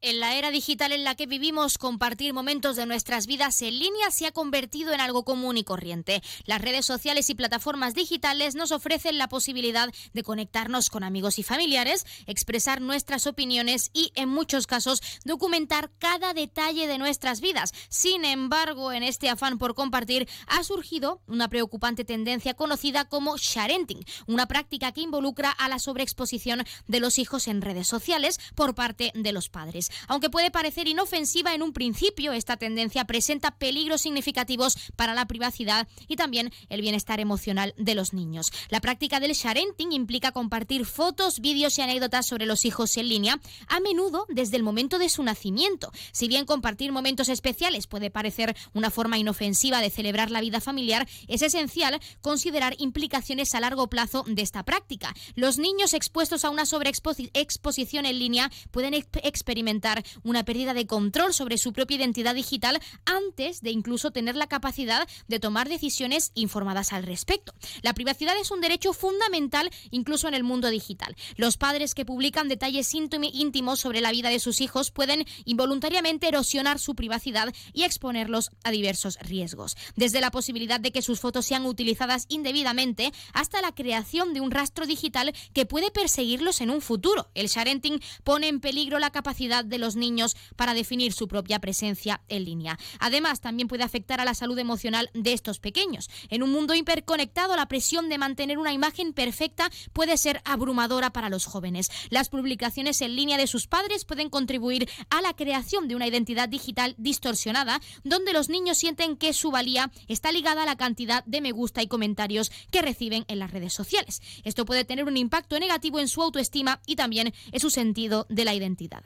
En la era digital en la que vivimos, compartir momentos de nuestras vidas en línea se ha convertido en algo común y corriente. Las redes sociales y plataformas digitales nos ofrecen la posibilidad de conectarnos con amigos y familiares, expresar nuestras opiniones y, en muchos casos, documentar cada detalle de nuestras vidas. Sin embargo, en este afán por compartir ha surgido una preocupante tendencia conocida como sharenting, una práctica que involucra a la sobreexposición de los hijos en redes sociales por parte de los padres. Aunque puede parecer inofensiva en un principio, esta tendencia presenta peligros significativos para la privacidad y también el bienestar emocional de los niños. La práctica del sharenting implica compartir fotos, vídeos y anécdotas sobre los hijos en línea, a menudo desde el momento de su nacimiento. Si bien compartir momentos especiales puede parecer una forma inofensiva de celebrar la vida familiar, es esencial considerar implicaciones a largo plazo de esta práctica. Los niños expuestos a una sobreexposición en línea pueden experimentar una pérdida de control sobre su propia identidad digital antes de incluso tener la capacidad de tomar decisiones informadas al respecto. La privacidad es un derecho fundamental incluso en el mundo digital. Los padres que publican detalles íntimos sobre la vida de sus hijos pueden involuntariamente erosionar su privacidad y exponerlos a diversos riesgos. Desde la posibilidad de que sus fotos sean utilizadas indebidamente hasta la creación de un rastro digital que puede perseguirlos en un futuro. El sharenting pone en peligro la capacidad de los niños para definir su propia presencia en línea. Además, también puede afectar a la salud emocional de estos pequeños. En un mundo hiperconectado, la presión de mantener una imagen perfecta puede ser abrumadora para los jóvenes. Las publicaciones en línea de sus padres pueden contribuir a la creación de una identidad digital distorsionada, donde los niños sienten que su valía está ligada a la cantidad de me gusta y comentarios que reciben en las redes sociales. Esto puede tener un impacto negativo en su autoestima y también en su sentido de la identidad.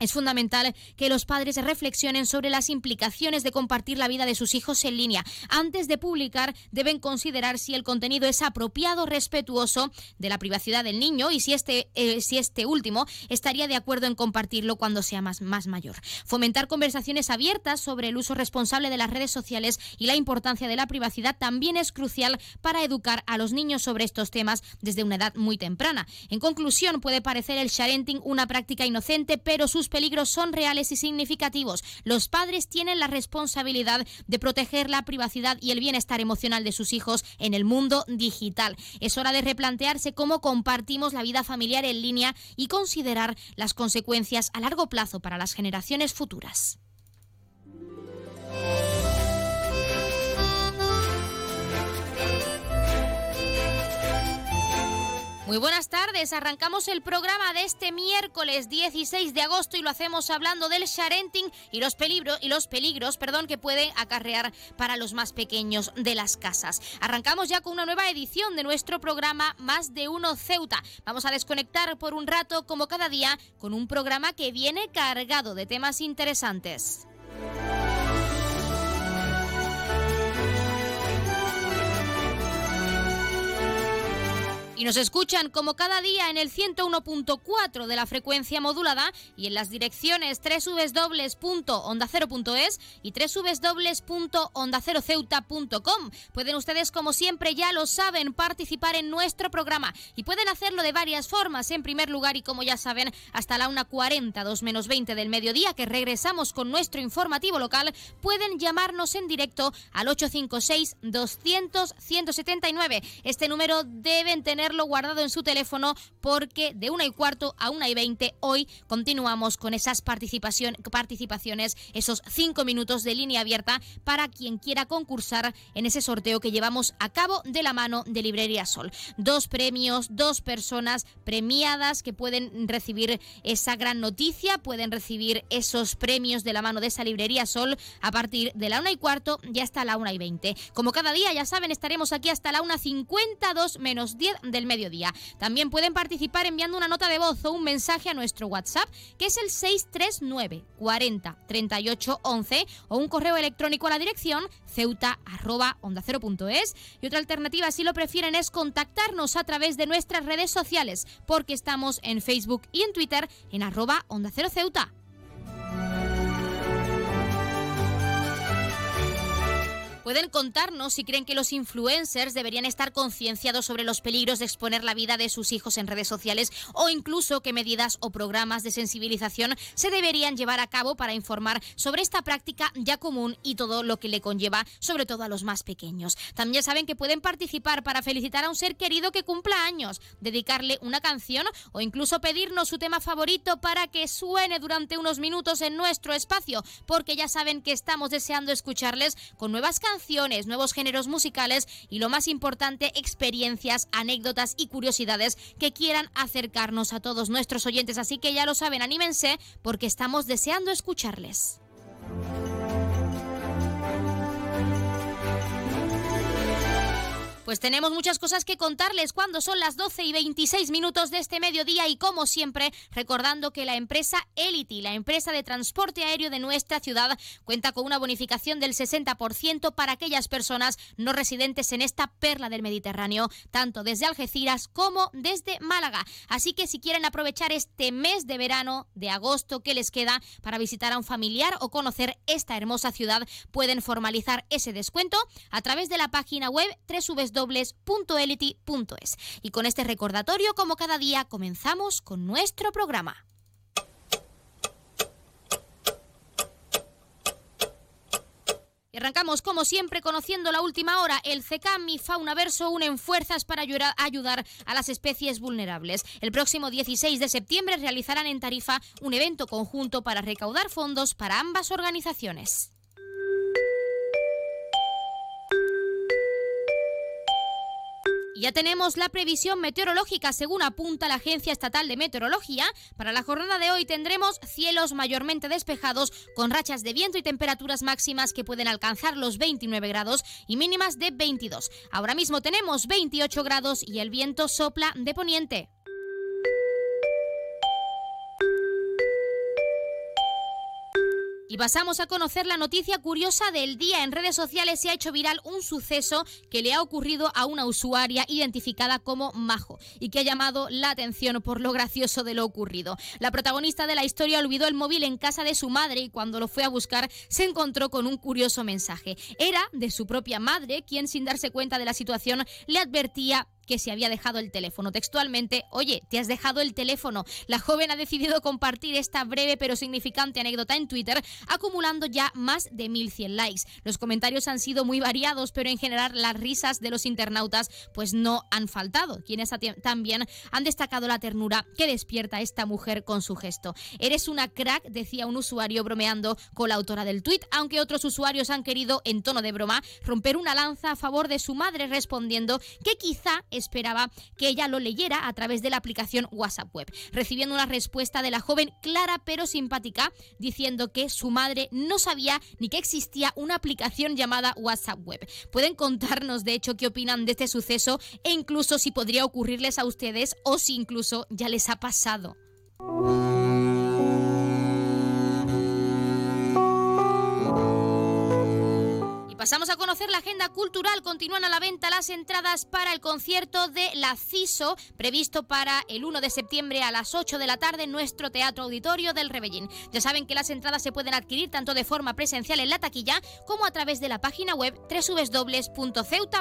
Es fundamental que los padres reflexionen sobre las implicaciones de compartir la vida de sus hijos en línea. Antes de publicar, deben considerar si el contenido es apropiado, respetuoso de la privacidad del niño y si este, eh, si este último estaría de acuerdo en compartirlo cuando sea más, más mayor. Fomentar conversaciones abiertas sobre el uso responsable de las redes sociales y la importancia de la privacidad también es crucial para educar a los niños sobre estos temas desde una edad muy temprana. En conclusión, puede parecer el sharenting una práctica inocente, pero sus peligros son reales y significativos. Los padres tienen la responsabilidad de proteger la privacidad y el bienestar emocional de sus hijos en el mundo digital. Es hora de replantearse cómo compartimos la vida familiar en línea y considerar las consecuencias a largo plazo para las generaciones futuras. Muy buenas tardes, arrancamos el programa de este miércoles 16 de agosto y lo hacemos hablando del sharenting y los peligros y los peligros, perdón, que puede acarrear para los más pequeños de las casas. Arrancamos ya con una nueva edición de nuestro programa Más de uno Ceuta. Vamos a desconectar por un rato como cada día con un programa que viene cargado de temas interesantes. Y nos escuchan como cada día en el 101.4 de la frecuencia modulada y en las direcciones www.ondacero.es y www.ondaceroceuta.com. Pueden ustedes, como siempre ya lo saben, participar en nuestro programa y pueden hacerlo de varias formas. En primer lugar, y como ya saben, hasta la 1.40, 2 menos 20 del mediodía, que regresamos con nuestro informativo local, pueden llamarnos en directo al 856-200-179. Este número deben tener guardado en su teléfono porque de una y cuarto a una y veinte hoy continuamos con esas participación, participaciones, esos cinco minutos de línea abierta para quien quiera concursar en ese sorteo que llevamos a cabo de la mano de Librería Sol. Dos premios, dos personas premiadas que pueden recibir esa gran noticia, pueden recibir esos premios de la mano de esa Librería Sol a partir de la una y cuarto y hasta la una y veinte. Como cada día, ya saben, estaremos aquí hasta la una cincuenta, dos menos diez de el mediodía. También pueden participar enviando una nota de voz o un mensaje a nuestro WhatsApp, que es el 639 40 38 11 o un correo electrónico a la dirección ceuta arroba Y otra alternativa, si lo prefieren, es contactarnos a través de nuestras redes sociales, porque estamos en Facebook y en Twitter en arroba onda cero ceuta. Pueden contarnos si creen que los influencers deberían estar concienciados sobre los peligros de exponer la vida de sus hijos en redes sociales o incluso qué medidas o programas de sensibilización se deberían llevar a cabo para informar sobre esta práctica ya común y todo lo que le conlleva, sobre todo a los más pequeños. También saben que pueden participar para felicitar a un ser querido que cumpla años, dedicarle una canción o incluso pedirnos su tema favorito para que suene durante unos minutos en nuestro espacio, porque ya saben que estamos deseando escucharles con nuevas canciones nuevos géneros musicales y lo más importante, experiencias, anécdotas y curiosidades que quieran acercarnos a todos nuestros oyentes. Así que ya lo saben, anímense porque estamos deseando escucharles. Pues tenemos muchas cosas que contarles. Cuando son las 12 y 26 minutos de este mediodía y como siempre recordando que la empresa Elity, la empresa de transporte aéreo de nuestra ciudad, cuenta con una bonificación del 60% para aquellas personas no residentes en esta perla del Mediterráneo, tanto desde Algeciras como desde Málaga. Así que si quieren aprovechar este mes de verano, de agosto que les queda para visitar a un familiar o conocer esta hermosa ciudad, pueden formalizar ese descuento a través de la página web www Y con este recordatorio, como cada día, comenzamos con nuestro programa. Y arrancamos como siempre conociendo la última hora. El CECAM y Faunaverso unen fuerzas para ayudar a las especies vulnerables. El próximo 16 de septiembre realizarán en Tarifa un evento conjunto para recaudar fondos para ambas organizaciones. Ya tenemos la previsión meteorológica según apunta la Agencia Estatal de Meteorología. Para la jornada de hoy tendremos cielos mayormente despejados con rachas de viento y temperaturas máximas que pueden alcanzar los 29 grados y mínimas de 22. Ahora mismo tenemos 28 grados y el viento sopla de poniente. Y pasamos a conocer la noticia curiosa del día. En redes sociales se ha hecho viral un suceso que le ha ocurrido a una usuaria identificada como Majo y que ha llamado la atención por lo gracioso de lo ocurrido. La protagonista de la historia olvidó el móvil en casa de su madre y cuando lo fue a buscar se encontró con un curioso mensaje. Era de su propia madre quien sin darse cuenta de la situación le advertía que se había dejado el teléfono. Textualmente, oye, te has dejado el teléfono. La joven ha decidido compartir esta breve pero significante anécdota en Twitter, acumulando ya más de 1100 likes. Los comentarios han sido muy variados, pero en general las risas de los internautas pues no han faltado, quienes también han destacado la ternura que despierta esta mujer con su gesto. Eres una crack, decía un usuario bromeando con la autora del tweet, aunque otros usuarios han querido, en tono de broma, romper una lanza a favor de su madre respondiendo que quizá esperaba que ella lo leyera a través de la aplicación WhatsApp Web, recibiendo una respuesta de la joven clara pero simpática diciendo que su madre no sabía ni que existía una aplicación llamada WhatsApp Web. Pueden contarnos de hecho qué opinan de este suceso e incluso si podría ocurrirles a ustedes o si incluso ya les ha pasado. Pasamos a conocer la agenda cultural. Continúan a la venta las entradas para el concierto de La CISO, previsto para el 1 de septiembre a las 8 de la tarde en nuestro Teatro Auditorio del Rebellín. Ya saben que las entradas se pueden adquirir tanto de forma presencial en la taquilla como a través de la página web www.ceuta.es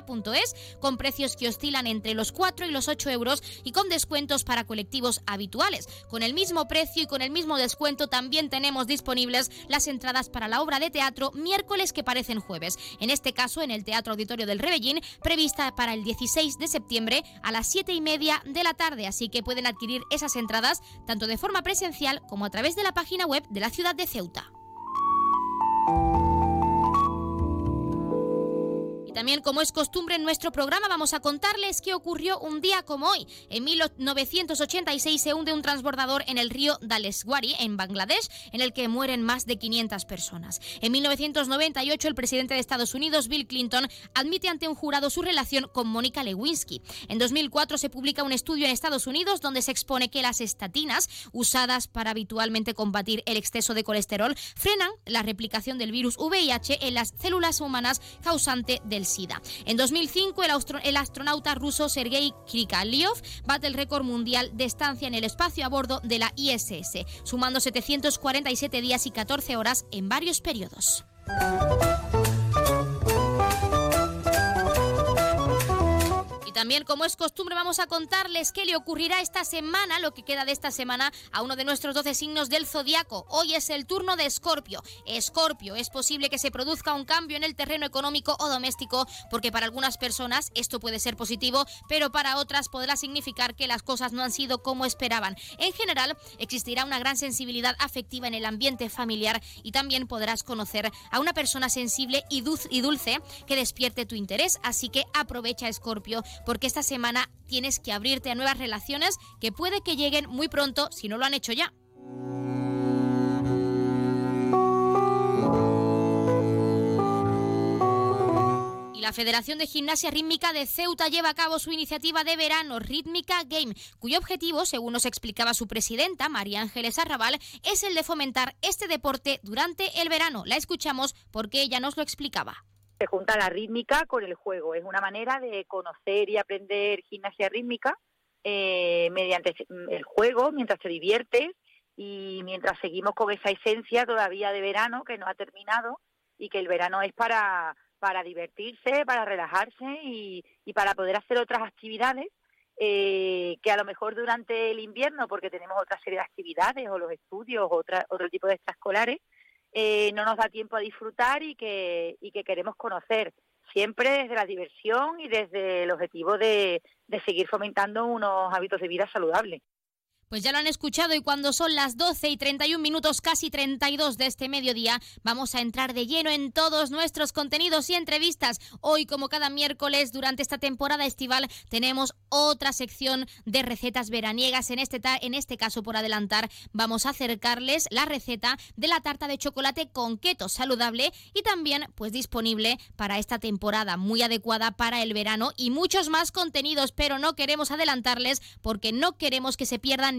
con precios que oscilan entre los 4 y los 8 euros y con descuentos para colectivos habituales. Con el mismo precio y con el mismo descuento también tenemos disponibles las entradas para la obra de teatro miércoles que parecen jueves en este caso en el Teatro Auditorio del Rebellín, prevista para el 16 de septiembre a las 7 y media de la tarde. Así que pueden adquirir esas entradas tanto de forma presencial como a través de la página web de la ciudad de Ceuta. Y también, como es costumbre en nuestro programa, vamos a contarles qué ocurrió un día como hoy. En 1986 se hunde un transbordador en el río Daleswari, en Bangladesh, en el que mueren más de 500 personas. En 1998, el presidente de Estados Unidos, Bill Clinton, admite ante un jurado su relación con Mónica Lewinsky. En 2004 se publica un estudio en Estados Unidos donde se expone que las estatinas, usadas para habitualmente combatir el exceso de colesterol, frenan la replicación del virus VIH en las células humanas causante de SIDA. En 2005, el, astronauta ruso Sergei Krikaliov bate el récord mundial de estancia en el espacio a bordo de la ISS, sumando 747 días y 14 horas en varios periodos. También, como es costumbre, vamos a contarles qué le ocurrirá esta semana, lo que queda de esta semana, a uno de nuestros 12 signos del zodiaco. Hoy es el turno de Escorpio. Escorpio, es posible que se produzca un cambio en el terreno económico o doméstico, porque para algunas personas esto puede ser positivo, pero para otras podrá significar que las cosas no han sido como esperaban. En general, existirá una gran sensibilidad afectiva en el ambiente familiar y también podrás conocer a una persona sensible y dulce que despierte tu interés. Así que aprovecha, Escorpio, porque esta semana tienes que abrirte a nuevas relaciones que puede que lleguen muy pronto si no lo han hecho ya. La Federación de Gimnasia Rítmica de Ceuta lleva a cabo su iniciativa de verano Rítmica Game, cuyo objetivo, según nos explicaba su presidenta, María Ángeles Arrabal, es el de fomentar este deporte durante el verano. La escuchamos porque ella nos lo explicaba. Se junta la rítmica con el juego. Es una manera de conocer y aprender gimnasia rítmica eh, mediante el juego, mientras te diviertes y mientras seguimos con esa esencia todavía de verano que no ha terminado y que el verano es para para divertirse, para relajarse y, para poder hacer otras actividades eh, que a lo mejor durante el invierno, porque tenemos otra serie de actividades o los estudios o otro tipo de extraescolares, eh, no nos da tiempo a disfrutar y que, y que queremos conocer siempre desde la diversión y desde el objetivo de seguir fomentando unos hábitos de vida saludables. Pues ya lo han escuchado y cuando son las 12 y 31 minutos, casi 32 de este mediodía, vamos a entrar de lleno en todos nuestros contenidos y entrevistas. Hoy, como cada miércoles durante esta temporada estival, tenemos otra sección de recetas veraniegas. En este, en este caso, por adelantar, vamos a acercarles la receta de la tarta de chocolate con keto saludable y también pues disponible para esta temporada, muy adecuada para el verano y muchos más contenidos, pero no queremos adelantarles porque no queremos que se pierdan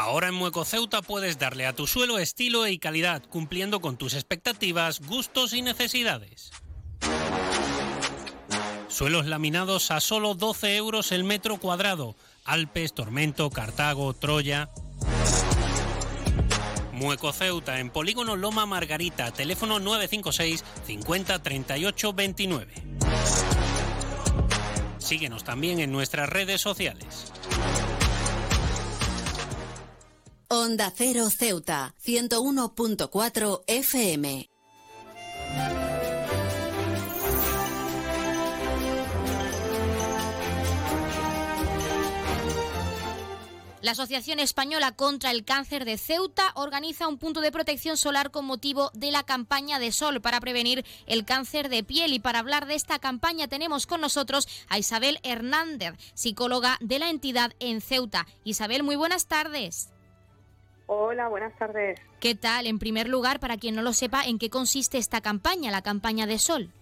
Ahora en Mueco Ceuta puedes darle a tu suelo estilo y calidad, cumpliendo con tus expectativas, gustos y necesidades. Suelos laminados a solo 12 euros el metro cuadrado. Alpes, Tormento, Cartago, Troya. Mueco Ceuta en Polígono Loma Margarita, teléfono 956 50 38 29. Síguenos también en nuestras redes sociales. Onda Cero Ceuta, 101.4 FM. La Asociación Española contra el Cáncer de Ceuta organiza un punto de protección solar con motivo de la campaña de sol para prevenir el cáncer de piel. Y para hablar de esta campaña tenemos con nosotros a Isabel Hernández, psicóloga de la entidad en Ceuta. Isabel, muy buenas tardes. Hola, buenas tardes. ¿Qué tal? En primer lugar, para quien no lo sepa, ¿en qué consiste esta campaña, la campaña de Sol?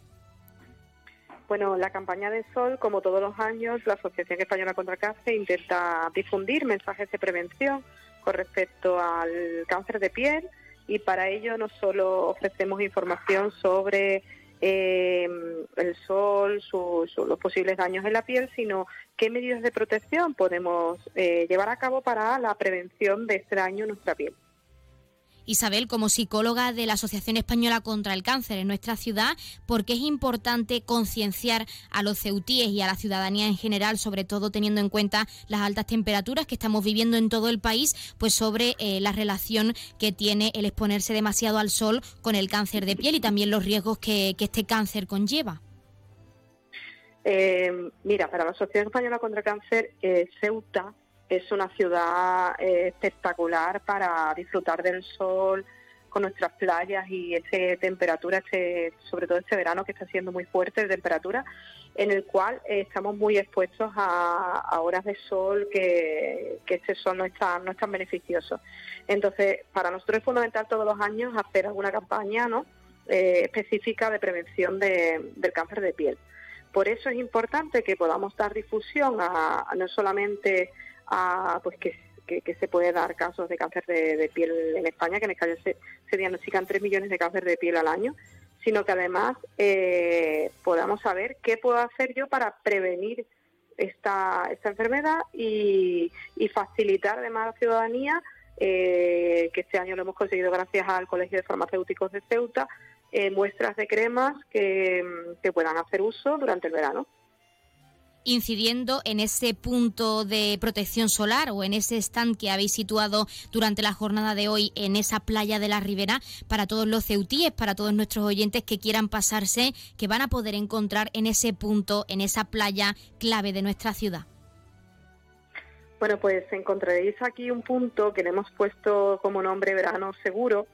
Bueno, la campaña de Sol, como todos los años, la Asociación Española contra el Cáncer intenta difundir mensajes de prevención con respecto al cáncer de piel y para ello no solo ofrecemos información sobre eh, el sol, los posibles daños en la piel, sino qué medidas de protección podemos eh, llevar a cabo para la prevención de este daño en nuestra piel. Isabel, como psicóloga de la Asociación Española contra el Cáncer en nuestra ciudad, ¿por qué es importante concienciar a los ceutíes y a la ciudadanía en general, sobre todo teniendo en cuenta las altas temperaturas que estamos viviendo en todo el país, pues sobre eh, la relación que tiene el exponerse demasiado al sol con el cáncer de piel y también los riesgos que, este cáncer conlleva? Eh, mira, para la Asociación Española contra el Cáncer, eh, Ceuta es una ciudad eh, espectacular para disfrutar del sol con nuestras playas y este temperatura, este, sobre todo este verano que está siendo muy fuerte de temperatura, en el cual eh, estamos muy expuestos a, horas de sol que, que este sol no está, no es tan beneficioso. Entonces, para nosotros es fundamental todos los años hacer alguna campaña ¿no? Eh, específica de prevención del cáncer de piel. Por eso es importante que podamos dar difusión a no solamente pues que, se puede dar casos de cáncer de, piel en España, que en España se, se diagnostican 3 millones de cáncer de piel al año, sino que además eh, podamos saber qué puedo hacer yo para prevenir esta, esta enfermedad y, facilitar además a la ciudadanía, eh, que este año lo hemos conseguido gracias al Colegio de Farmacéuticos de Ceuta, eh, muestras de cremas que puedan hacer uso durante el verano incidiendo en ese punto de protección solar o en ese stand que habéis situado durante la jornada de hoy en esa playa de la Ribera para todos los ceutíes, para todos nuestros oyentes que quieran pasarse, que van a poder encontrar en ese punto, en esa playa clave de nuestra ciudad. Bueno, pues encontraréis aquí un punto que le hemos puesto como nombre Verano Seguro,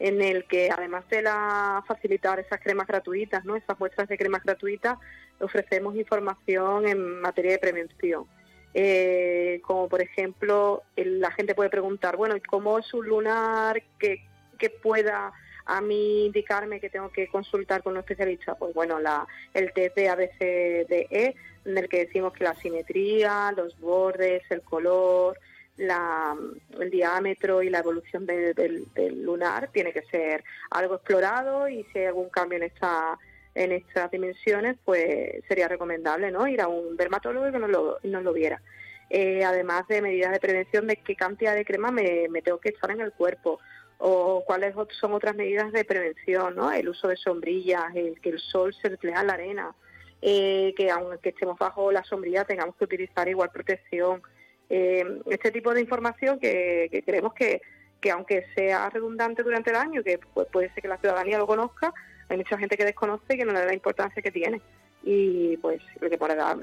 en el que además de la facilitar esas cremas gratuitas, ¿no? esas muestras de cremas gratuitas, ofrecemos información en materia de prevención. Eh, como por ejemplo, la gente puede preguntar, bueno, ¿y cómo es un lunar que, que pueda a mí indicarme que tengo que consultar con un especialista? Pues bueno, la, el test de ABCDE, en el que decimos que la simetría, los bordes, el color, la, el diámetro y la evolución del lunar tiene que ser algo explorado y si hay algún cambio en esta en estas dimensiones, pues sería recomendable ¿no? ir a un dermatólogo y que nos lo, nos lo viera. Eh, además de medidas de prevención de qué cantidad de crema me, tengo que echar en el cuerpo o cuáles son otras medidas de prevención, ¿no? el uso de sombrillas, el que el sol se refleja en la arena, eh, que aunque estemos bajo la sombrilla tengamos que utilizar igual protección. Eh, este tipo de información que, que creemos que, que aunque sea redundante durante el año, que puede ser que la ciudadanía lo conozca, hay mucha gente que desconoce y que no le da la importancia que tiene. Y pues le,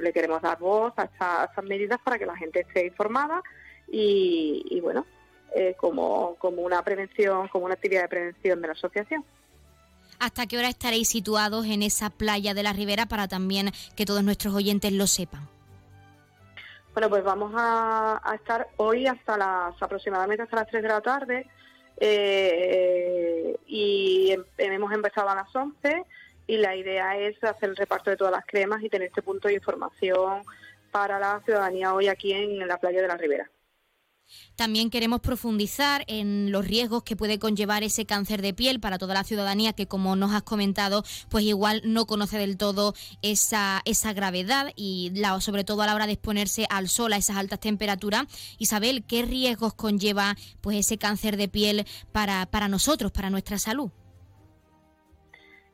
le queremos dar voz a, estas medidas para que la gente esté informada y, bueno, eh, como, como una prevención, como una actividad de prevención de la asociación. ¿Hasta qué hora estaréis situados en esa playa de la Ribera para también que todos nuestros oyentes lo sepan? Bueno, pues vamos a, estar hoy hasta las aproximadamente hasta las 3 de la tarde eh, y em, hemos empezado a las 11 y la idea es hacer el reparto de todas las cremas y tener este punto de información para la ciudadanía hoy aquí en la playa de la Ribera. También queremos profundizar en los riesgos que puede conllevar ese cáncer de piel para toda la ciudadanía que, como nos has comentado, pues igual no conoce del todo esa, esa gravedad y la, sobre todo a la hora de exponerse al sol a esas altas temperaturas. Isabel, ¿qué riesgos conlleva pues ese cáncer de piel para, para nosotros, para nuestra salud?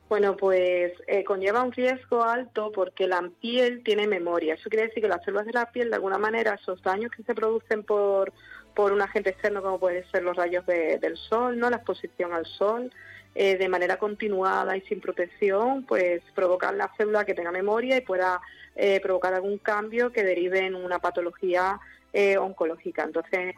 Bueno, pues eh, conlleva un riesgo alto porque la piel tiene memoria. Eso quiere decir que las células de la piel, de alguna manera, esos daños que se producen por, por un agente externo, como pueden ser los rayos del sol, no, la exposición al sol, eh, de manera continuada y sin protección, pues provocan la célula que tenga memoria y pueda eh, provocar algún cambio que derive en una patología oncológica. Entonces,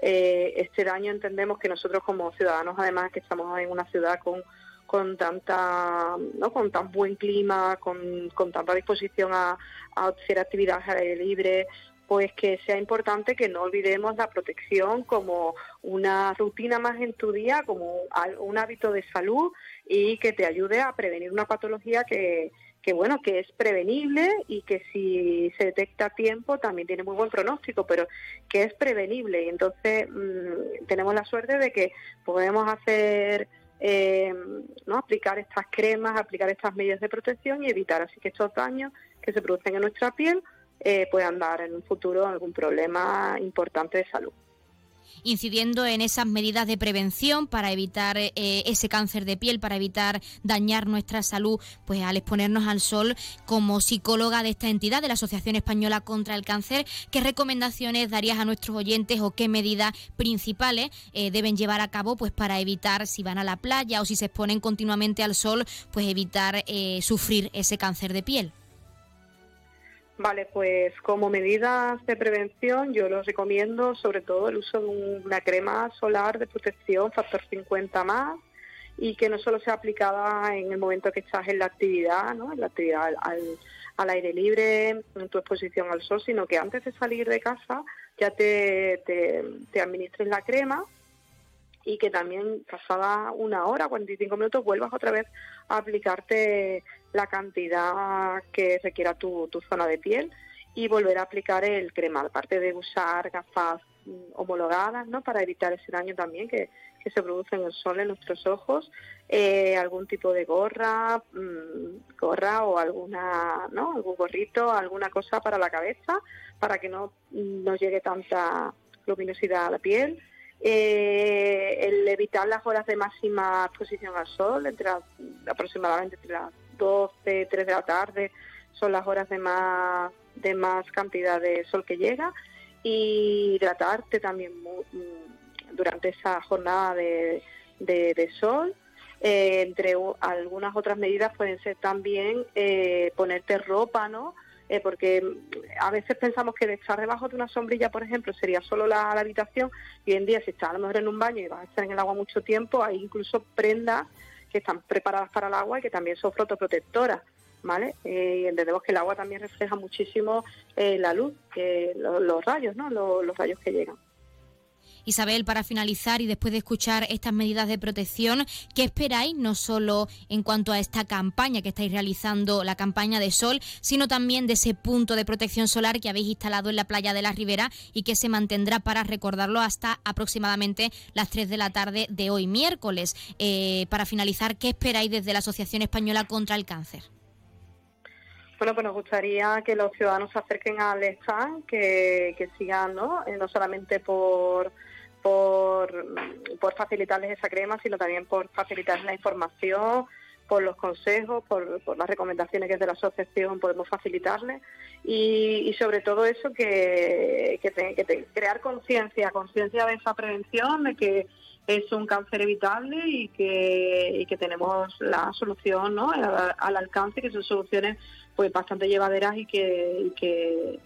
este daño entendemos que nosotros como ciudadanos, además que estamos en una ciudad con con tanta ¿no? con tan buen clima, con, con tanta disposición a, hacer actividades al aire libre, pues que sea importante que no olvidemos la protección como una rutina más en tu día, como un hábito de salud y que te ayude a prevenir una patología que, que bueno, que es prevenible y que si se detecta a tiempo también tiene muy buen pronóstico, pero que es prevenible. Y entonces mm, tenemos la suerte de que podemos hacer eh, ¿no? aplicar estas cremas, aplicar estas medidas de protección y evitar así que estos daños que se producen en nuestra piel eh, puedan dar en un futuro algún problema importante de salud incidiendo en esas medidas de prevención para evitar eh, ese cáncer de piel, para evitar dañar nuestra salud, pues al exponernos al sol, como psicóloga de esta entidad, de la Asociación Española contra el Cáncer, ¿qué recomendaciones darías a nuestros oyentes o qué medidas principales eh, deben llevar a cabo pues para evitar, si van a la playa o si se exponen continuamente al sol, pues evitar eh, sufrir ese cáncer de piel? Vale, pues como medidas de prevención yo los recomiendo sobre todo el uso de una crema solar de protección factor 50 más y que no solo sea aplicada en el momento que estás en la actividad, ¿no? en la actividad al, aire libre, en tu exposición al sol, sino que antes de salir de casa ya te, te, te administres la crema y que también pasada una hora, 45 minutos, vuelvas otra vez a aplicarte la cantidad que requiera tu, tu zona de piel y volver a aplicar el crema, aparte de usar gafas mm, homologadas, ¿no? Para evitar ese daño también que, que se produce en el sol en nuestros ojos, eh, algún tipo de gorra, mm, gorra o alguna, ¿no? Algún gorrito, alguna cosa para la cabeza, para que no nos llegue tanta luminosidad a la piel eh, el evitar las horas de máxima exposición al sol, entre aproximadamente entre las 12, 3 de la tarde, son las horas de más, de más cantidad de sol que llega, y hidratarte también mm, durante esa jornada de, de, sol. Eh, entre algunas otras medidas pueden ser también eh, ponerte ropa, ¿no? Eh, porque a veces pensamos que de estar debajo de una sombrilla, por ejemplo, sería solo la, habitación, y hoy en día si estás a lo mejor en un baño y vas a estar en el agua mucho tiempo, hay incluso prendas que están preparadas para el agua y que también son fotoprotectoras. ¿Vale? Eh, entendemos que el agua también refleja muchísimo eh, la luz, que los, rayos, ¿no? los rayos que llegan. Isabel, para finalizar y después de escuchar estas medidas de protección, ¿qué esperáis no solo en cuanto a esta campaña que estáis realizando, la campaña de sol, sino también de ese punto de protección solar que habéis instalado en la playa de la Ribera y que se mantendrá para recordarlo hasta aproximadamente las 3 de la tarde de hoy miércoles? Eh, para finalizar, ¿qué esperáis desde la Asociación Española contra el Cáncer? Bueno, pues nos gustaría que los ciudadanos se acerquen al stand, que, sigan, ¿no? Eh, no solamente por por, facilitarles esa crema, sino también por facilitarles la información, por los consejos, por, las recomendaciones que desde la asociación podemos facilitarles y, sobre todo eso que, que, crear conciencia, conciencia de esa prevención, de que es un cáncer evitable y que, tenemos la solución al, alcance, que son soluciones pues bastante llevaderas y que,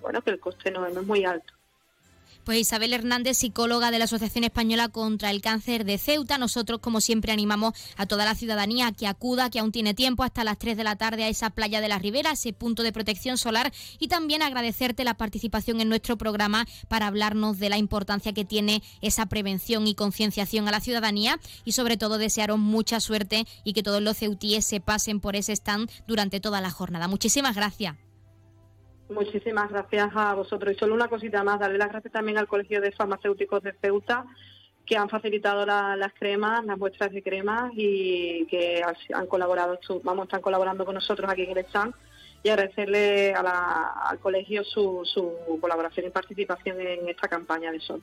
bueno que el coste no es muy alto. Pues Isabel Hernández, psicóloga de la Asociación Española contra el Cáncer de Ceuta. Nosotros, como siempre, animamos a toda la ciudadanía que acuda, que aún tiene tiempo, hasta las 3 de la tarde a esa playa de la Ribera, ese punto de protección solar. Y también agradecerte la participación en nuestro programa para hablarnos de la importancia que tiene esa prevención y concienciación a la ciudadanía. Y sobre todo, desearos mucha suerte y que todos los ceutíes se pasen por ese stand durante toda la jornada. Muchísimas gracias. Muchísimas gracias a vosotros. Y solo una cosita más, darle las gracias también al Colegio de Farmacéuticos de Ceuta, que han facilitado las cremas, las muestras de cremas y que han colaborado, están colaborando con nosotros aquí en el stand y agradecerle al colegio su, su colaboración y participación en esta campaña de sol.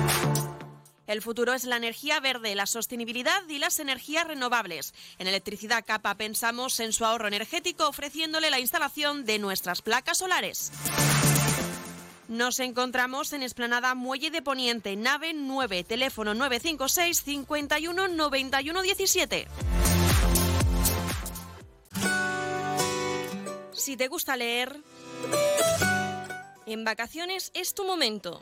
El futuro es la energía verde, la sostenibilidad y las energías renovables. En Electricidad Capa pensamos en su ahorro energético ofreciéndole la instalación de nuestras placas solares. Nos encontramos en Esplanada Muelle de Poniente, nave 9, teléfono 956 51 91 17. Si te gusta leer, en vacaciones es tu momento.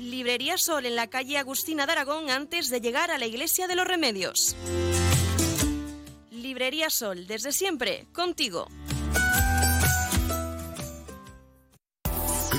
Librería Sol en la calle Agustina de Aragón antes de llegar a la Iglesia de los Remedios. Librería Sol, desde siempre, contigo.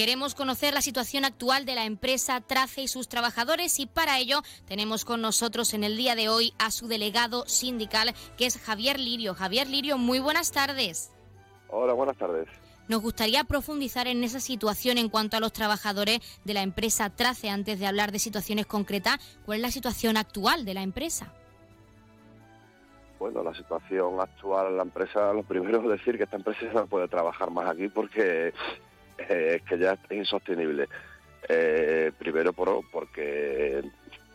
Queremos conocer la situación actual de la empresa Trace y sus trabajadores y para ello tenemos con nosotros en el día de hoy a su delegado sindical que es Javier Lirio. Javier Lirio, muy buenas tardes. Hola, buenas tardes. Nos gustaría profundizar en esa situación en cuanto a los trabajadores de la empresa Trace antes de hablar de situaciones concretas. ¿Cuál es la situación actual de la empresa? Bueno, la situación actual de la empresa, lo primero es decir que esta empresa no puede trabajar más aquí porque eh, que ya es insostenible. Eh, primero por, porque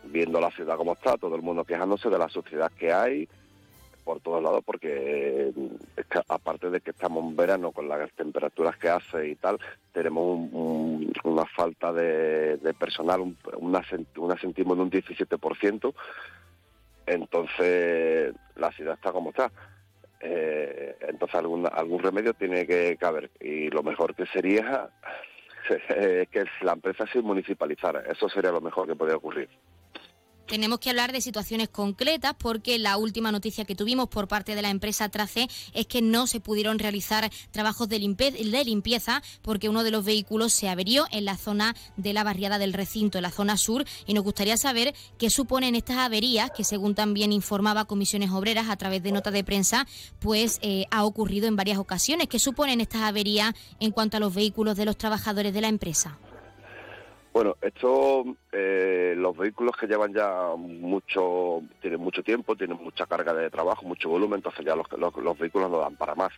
viendo la ciudad como está, todo el mundo quejándose de la suciedad que hay por todos lados, porque aparte de que estamos en verano con las temperaturas que hace y tal, tenemos una falta de, personal, una, una sentimos de un 17%, entonces la ciudad está como está. Eh, entonces algún, algún remedio tiene que caber y lo mejor que sería que la empresa se municipalizara. Eso sería lo mejor que podría ocurrir. Tenemos que hablar de situaciones concretas porque la última noticia que tuvimos por parte de la empresa Trace es que no se pudieron realizar trabajos de, limpieza porque uno de los vehículos se averió en la zona de la barriada del recinto, en la zona sur, y nos gustaría saber qué suponen estas averías que según también informaba Comisiones Obreras a través de nota de prensa, pues eh, ha ocurrido en varias ocasiones. ¿Qué suponen estas averías en cuanto a los vehículos de los trabajadores de la empresa? Bueno, estos, eh, los vehículos que llevan ya mucho, tienen mucho tiempo, tienen mucha carga de trabajo, mucho volumen, entonces ya los, los, vehículos no dan para más.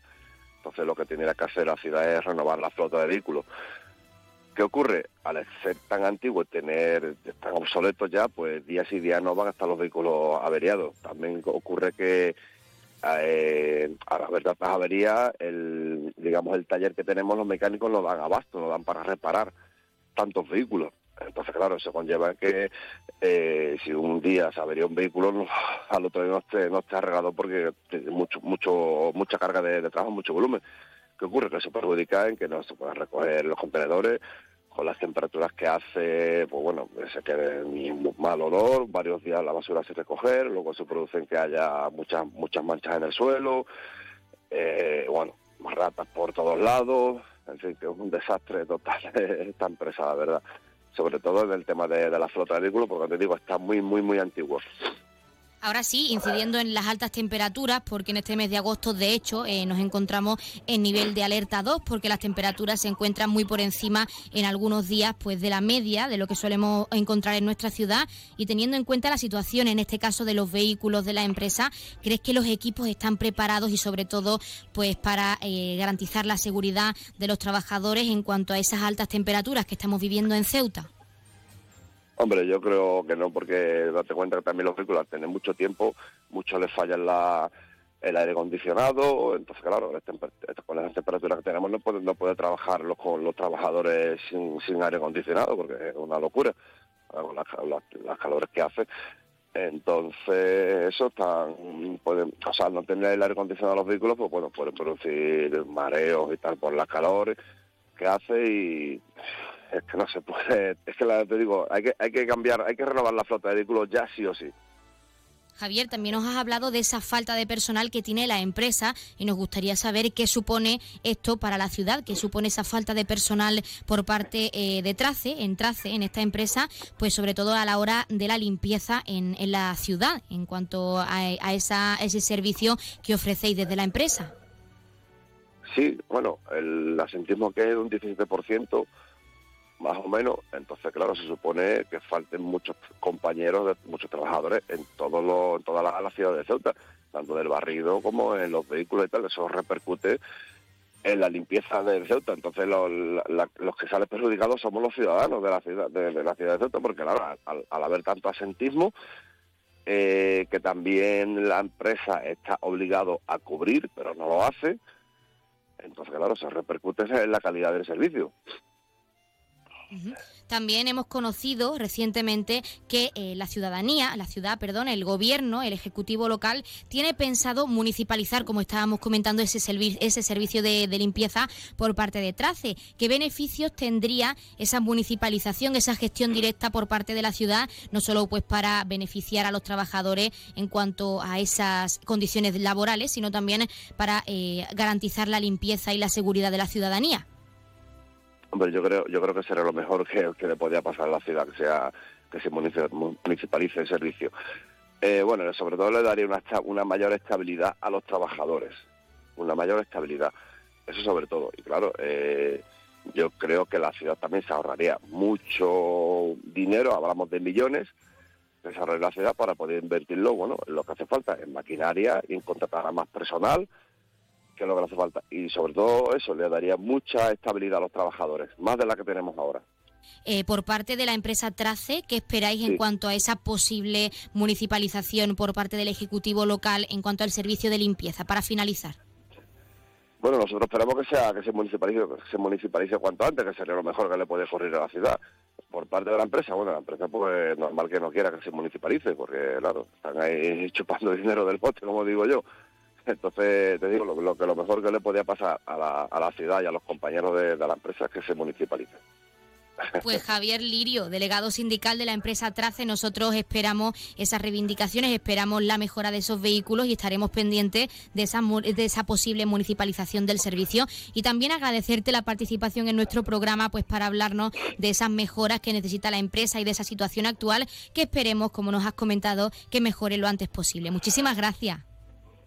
Entonces lo que tiene que hacer la ciudad es renovar la flota de vehículos. ¿Qué ocurre? Al ser tan antiguo tener, tan obsoletos ya, pues días y días no van a estar los vehículos averiados. También ocurre que eh, a la verdad las averías, el, digamos el taller que tenemos los mecánicos no dan abasto, no dan para reparar tantos vehículos. Entonces, claro, eso conlleva que eh, si un día se avería un vehículo, al otro día no esté, no esté arreglado porque tiene mucho, mucho, mucha carga de, trabajo, mucho volumen. ¿Qué ocurre? Que se perjudica en que no se puedan recoger los contenedores con las temperaturas que hace, pues bueno, se quede un mal olor, varios días la basura se recoger, luego se producen que haya muchas muchas manchas en el suelo, eh, bueno, ratas por todos lados, en fin, que es un desastre total esta empresa, la verdad. Sobre todo en el tema de, la flota de vehículos, porque te digo, está muy, muy, muy antiguo. Ahora sí, incidiendo en las altas temperaturas, porque en este mes de agosto, de hecho, eh, nos encontramos en nivel de alerta 2, porque las temperaturas se encuentran muy por encima en algunos días pues de la media de lo que solemos encontrar en nuestra ciudad. Y teniendo en cuenta la situación, en este caso de los vehículos de la empresa, ¿crees que los equipos están preparados y sobre todo pues para eh, garantizar la seguridad de los trabajadores en cuanto a esas altas temperaturas que estamos viviendo en Ceuta? Hombre, yo creo que no, porque date cuenta que también los vehículos tienen mucho tiempo, mucho les falla la, el aire acondicionado, entonces claro, con las temperaturas que tenemos no puede, no puede trabajar los, con los trabajadores sin, aire acondicionado, porque es una locura, las, calores que hace. Entonces, eso tan, pueden, o sea, no tener el aire acondicionado los vehículos, pues bueno, pueden producir mareos y tal por las calores que hace y es que no se puede, es que la, te digo, hay que, hay que cambiar, hay que renovar la flota de vehículos ya sí o sí. Javier, también nos has hablado de esa falta de personal que tiene la empresa y nos gustaría saber qué supone esto para la ciudad, qué supone esa falta de personal por parte eh, de Trace, en Trace, en esta empresa, pues sobre todo a la hora de la limpieza en, la ciudad, en cuanto a, a, esa, ese servicio que ofrecéis desde la empresa. Sí, bueno, el asentismo que es un 17%, más o menos. Entonces, claro, se supone que falten muchos compañeros, muchos trabajadores en todo lo, en toda la, ciudad de Ceuta, tanto del barrido como en los vehículos y tal. Eso repercute en la limpieza de Ceuta. Entonces los que salen perjudicados somos los ciudadanos de la ciudad de, la ciudad de Ceuta, porque claro, al, haber tanto asentismo, eh, que también la empresa está obligado a cubrir, pero no lo hace, entonces claro, se repercute en la calidad del servicio. También hemos conocido recientemente que eh, la ciudadanía, la ciudad, perdón, el gobierno, el ejecutivo local tiene pensado municipalizar, como estábamos comentando, ese, ese servicio de, limpieza por parte de Trace. ¿Qué beneficios tendría esa municipalización, esa gestión directa por parte de la ciudad, no solo pues para beneficiar a los trabajadores en cuanto a esas condiciones laborales, sino también para eh, garantizar la limpieza y la seguridad de la ciudadanía? Hombre, yo creo, yo creo que será lo mejor que, le podía pasar a la ciudad, que sea que se municipalice el servicio. Eh, bueno, sobre todo le daría una, una mayor estabilidad a los trabajadores, una mayor estabilidad, eso sobre todo. Y claro, eh, yo creo que la ciudad también se ahorraría mucho dinero, hablamos de millones, se ahorraría la ciudad para poder invertirlo, bueno, en lo que hace falta, en maquinaria y en contratar a más personal, que es lo que hace falta. Y sobre todo eso, le daría mucha estabilidad a los trabajadores, más de la que tenemos ahora. Eh, por parte de la empresa Trace, ¿qué esperáis en cuanto a esa posible municipalización por parte del Ejecutivo local en cuanto al servicio de limpieza? Para finalizar. Bueno, nosotros esperamos que sea que se municipalice, que se municipalice cuanto antes, que sería lo mejor que le puede ocurrir a la ciudad. Por parte de la empresa, bueno, la empresa pues normal que no quiera que se municipalice, porque claro, están ahí chupando dinero del poste, como digo yo. Entonces, te digo, lo, que lo mejor que le podía pasar a la, a la ciudad y a los compañeros de, la empresa es que se municipalice. Pues Javier Lirio, delegado sindical de la empresa Trace, nosotros esperamos esas reivindicaciones, esperamos la mejora de esos vehículos y estaremos pendientes de esa, de esa posible municipalización del servicio y también agradecerte la participación en nuestro programa pues para hablarnos de esas mejoras que necesita la empresa y de esa situación actual que esperemos, como nos has comentado, que mejore lo antes posible. Muchísimas gracias.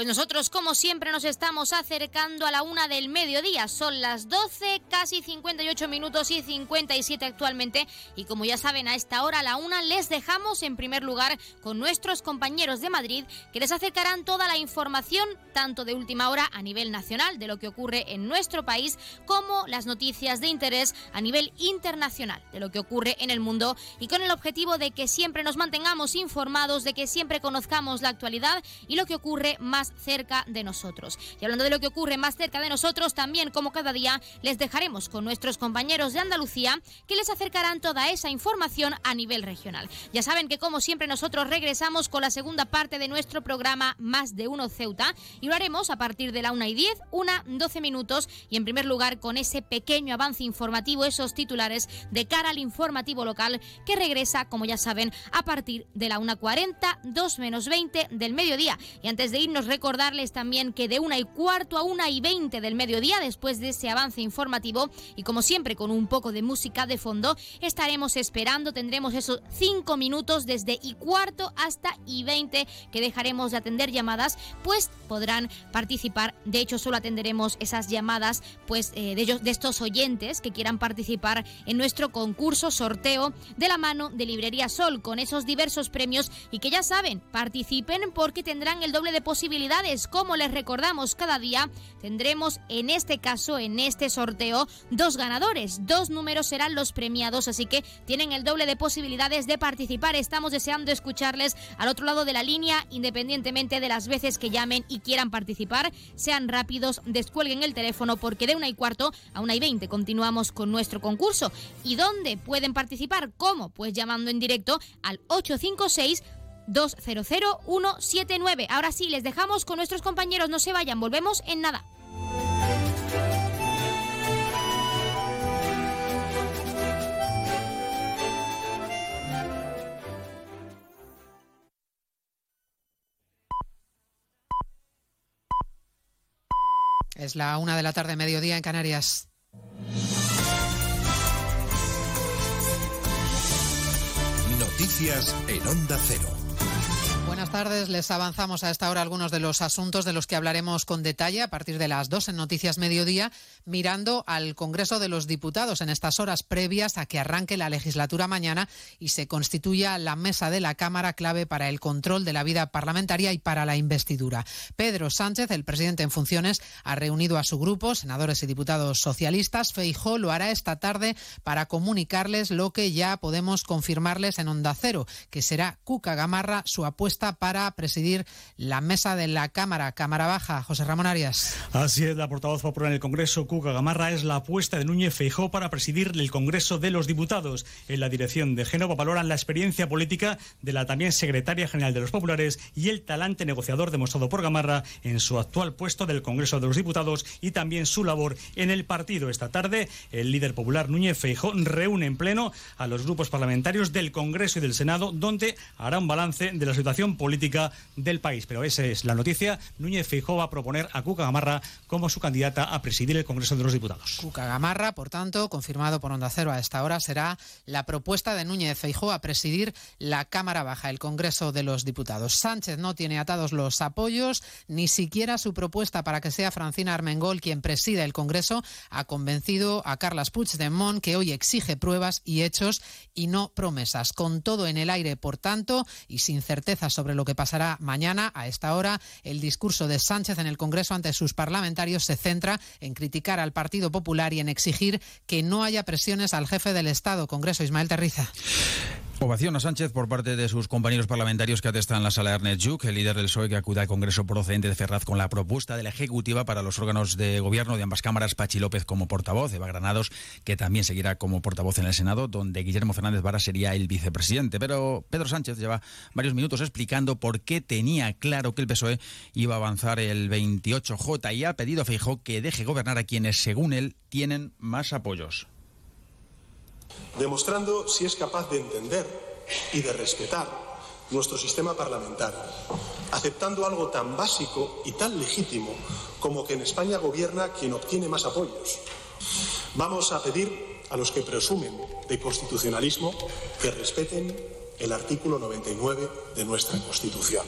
Pues nosotros, como siempre, nos estamos acercando a la una del mediodía. Son las 12, casi 58 minutos y 57 actualmente. Y como ya saben, a esta hora, a la una, les dejamos en primer lugar con nuestros compañeros de Madrid que les acercarán toda la información, tanto de última hora a nivel nacional, de lo que ocurre en nuestro país, como las noticias de interés a nivel internacional, de lo que ocurre en el mundo. Y con el objetivo de que siempre nos mantengamos informados, de que siempre conozcamos la actualidad y lo que ocurre más cerca de nosotros. Y hablando de lo que ocurre más cerca de nosotros, también como cada día les dejaremos con nuestros compañeros de Andalucía que les acercarán toda esa información a nivel regional. Ya saben que como siempre nosotros regresamos con la segunda parte de nuestro programa Más de Uno Ceuta y lo haremos a partir de la 1 y 10, una 12 minutos y en primer lugar con ese pequeño avance informativo, esos titulares de cara al informativo local que regresa, como ya saben, a partir de la 1.40, 2 menos 20 del mediodía. Y antes de irnos, recordarles también que de una y cuarto a una y veinte del mediodía, después de ese avance informativo y como siempre con un poco de música de fondo, estaremos esperando, tendremos esos cinco minutos desde y cuarto hasta y veinte que dejaremos de atender llamadas, pues podrán participar. De hecho, solo atenderemos esas llamadas pues eh, de, ellos, de estos oyentes que quieran participar en nuestro concurso sorteo de la mano de Librería Sol con esos diversos premios y que ya saben, participen porque tendrán el doble de posibilidades como les recordamos cada día, tendremos en este caso, en este sorteo, dos ganadores. Dos números serán los premiados, así que tienen el doble de posibilidades de participar. Estamos deseando escucharles al otro lado de la línea, independientemente de las veces que llamen y quieran participar. Sean rápidos, descuelguen el teléfono porque de una y cuarto a una y veinte continuamos con nuestro concurso. ¿Y dónde pueden participar? ¿Cómo? Pues llamando en directo al 856 200179. Ahora sí, les dejamos con nuestros compañeros, no se vayan, volvemos en nada. Es la una de la tarde, mediodía en Canarias. Noticias en Onda Cero. Buenas tardes. Les avanzamos a esta hora algunos de los asuntos de los que hablaremos con detalle a partir de las dos en Noticias Mediodía, mirando al Congreso de los Diputados en estas horas previas a que arranque la legislatura mañana y se constituya la mesa de la Cámara clave para el control de la vida parlamentaria y para la investidura. Pedro Sánchez, el presidente en funciones, ha reunido a su grupo, senadores y diputados socialistas. Feijó lo hará esta tarde para comunicarles lo que ya podemos confirmarles en Onda Cero, que será Cuca Gamarra su apuesta para presidir la mesa de la Cámara, Cámara Baja. José Ramón Arias. Así es, la portavoz popular en el Congreso, Cuca Gamarra, es la apuesta de Núñez Feijó para presidir el Congreso de los Diputados. En la dirección de Génova valoran la experiencia política de la también secretaria general de los populares y el talante negociador demostrado por Gamarra en su actual puesto del Congreso de los Diputados y también su labor en el partido. Esta tarde, el líder popular Núñez Feijó reúne en pleno a los grupos parlamentarios del Congreso y del Senado, donde hará un balance de la situación política del país. Pero esa es la noticia. Núñez Feijóo va a proponer a Cuca Gamarra como su candidata a presidir el Congreso de los Diputados. Cuca Gamarra, por tanto, confirmado por Onda Cero a esta hora, será la propuesta de Núñez Feijóo a presidir la Cámara Baja, el Congreso de los Diputados. Sánchez no tiene atados los apoyos, ni siquiera su propuesta para que sea Francina Armengol quien presida el Congreso ha convencido a Carlas Puigdemont que hoy exige pruebas y hechos y no promesas. Con todo en el aire, por tanto, y sin certeza sobre lo que pasará mañana. A esta hora, el discurso de Sánchez en el Congreso ante sus parlamentarios se centra en criticar al Partido Popular y en exigir que no haya presiones al jefe del Estado. Congreso, Ismael Terriza. Ovación a Sánchez por parte de sus compañeros parlamentarios que atestan la sala Ernest Juk, el líder del PSOE que acude al Congreso procedente de Ferraz con la propuesta de la Ejecutiva para los órganos de gobierno de ambas cámaras, Pachi López como portavoz, Eva Granados, que también seguirá como portavoz en el Senado, donde Guillermo Fernández Vara sería el vicepresidente. Pero Pedro Sánchez lleva varios minutos explicando por qué tenía claro que el PSOE iba a avanzar el 28J y ha pedido a Feijó que deje gobernar a quienes, según él, tienen más apoyos demostrando si es capaz de entender y de respetar nuestro sistema parlamentario, aceptando algo tan básico y tan legítimo como que en España gobierna quien obtiene más apoyos. Vamos a pedir a los que presumen de constitucionalismo que respeten el artículo 99 de nuestra Constitución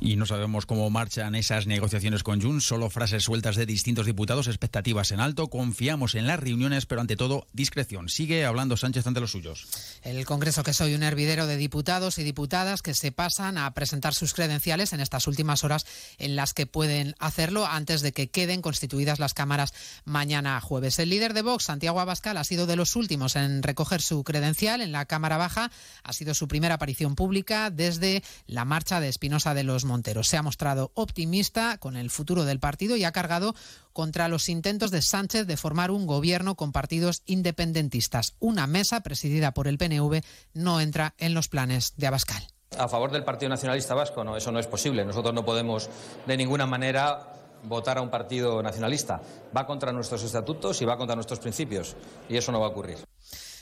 y no sabemos cómo marchan esas negociaciones con Junts, solo frases sueltas de distintos diputados, expectativas en alto, confiamos en las reuniones, pero ante todo discreción. Sigue hablando Sánchez ante los suyos. El Congreso que soy un hervidero de diputados y diputadas que se pasan a presentar sus credenciales en estas últimas horas en las que pueden hacerlo antes de que queden constituidas las cámaras mañana jueves. El líder de Vox, Santiago Abascal, ha sido de los últimos en recoger su credencial en la Cámara Baja. Ha sido su primera aparición pública desde la marcha de Espinosa de los Montero. Se ha mostrado optimista con el futuro del partido y ha cargado contra los intentos de Sánchez de formar un gobierno con partidos independentistas. Una mesa presidida por el PNV no entra en los planes de Abascal. A favor del Partido Nacionalista Vasco, no, eso no es posible. Nosotros no podemos de ninguna manera votar a un partido nacionalista. Va contra nuestros estatutos y va contra nuestros principios. Y eso no va a ocurrir.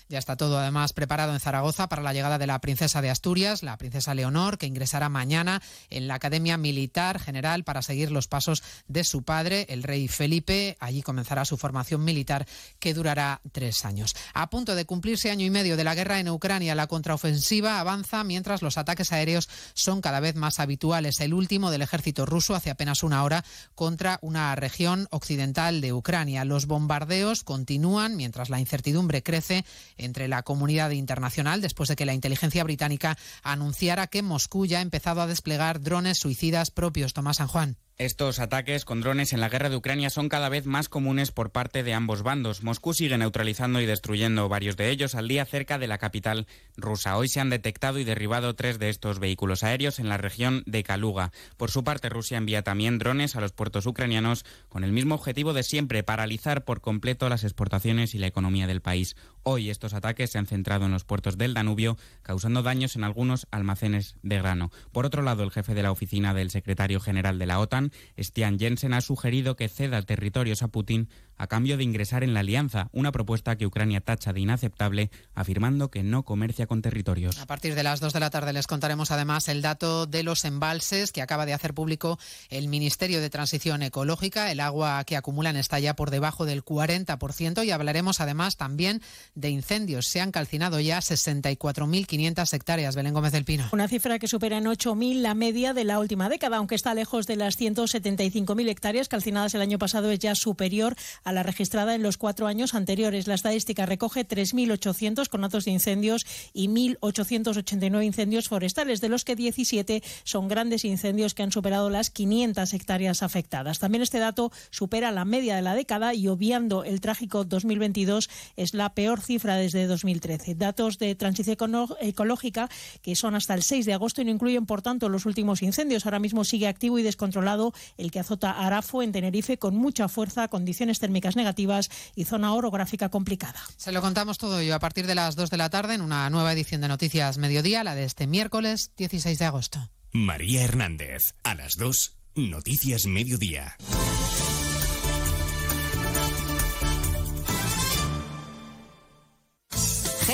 Ya está todo además preparado en Zaragoza para la llegada de la princesa de Asturias, la princesa Leonor, que ingresará mañana en la Academia Militar General para seguir los pasos de su padre, el rey Felipe. Allí comenzará su formación militar que durará tres años. A punto de cumplirse año y medio de la guerra en Ucrania, la contraofensiva avanza mientras los ataques aéreos son cada vez más habituales. El último del ejército ruso hace apenas una hora contra una región occidental de Ucrania. Los bombardeos continúan mientras la incertidumbre crece entre la comunidad internacional después de que la inteligencia británica anunciara que Moscú ya ha empezado a desplegar drones suicidas propios. Tomás San Juan. Estos ataques con drones en la guerra de Ucrania son cada vez más comunes por parte de ambos bandos. Moscú sigue neutralizando y destruyendo varios de ellos al día cerca de la capital rusa. Hoy se han detectado y derribado tres de estos vehículos aéreos en la región de Kaluga. Por su parte, Rusia envía también drones a los puertos ucranianos con el mismo objetivo de siempre paralizar por completo las exportaciones y la economía del país. Hoy estos ataques se han centrado en los puertos del Danubio, causando daños en algunos almacenes de grano. Por otro lado, el jefe de la oficina del secretario general de la OTAN OTAN, Stian Jensen ha sugerido que ceda territorios a Putin a cambio de ingresar en la alianza, una propuesta que Ucrania tacha de inaceptable, afirmando que no comercia con territorios. A partir de las 2 de la tarde les contaremos además el dato de los embalses que acaba de hacer público el Ministerio de Transición Ecológica. El agua que acumulan está ya por debajo del 40% y hablaremos además también de incendios. Se han calcinado ya 64.500 hectáreas. Belén Gómez del Pino. Una cifra que supera en 8.000 la media de la última década, aunque está lejos de las 175.000 hectáreas calcinadas el año pasado, es ya superior a la registrada en los cuatro años anteriores. La estadística recoge 3.800 conatos de incendios y 1.889 incendios forestales, de los que 17 son grandes incendios que han superado las 500 hectáreas afectadas. También este dato supera la media de la década y obviando el trágico 2022 es la peor cifra desde 2013. Datos de transición ecológica que son hasta el 6 de agosto y no incluyen, por tanto, los últimos incendios. Ahora mismo sigue activo y descontrolado el que azota Arafo en Tenerife con mucha fuerza, condiciones térmicas negativas y zona orográfica complicada. Se lo contamos todo ello a partir de las 2 de la tarde en una nueva edición de Noticias Mediodía, la de este miércoles 16 de agosto. María Hernández, a las 2, Noticias Mediodía.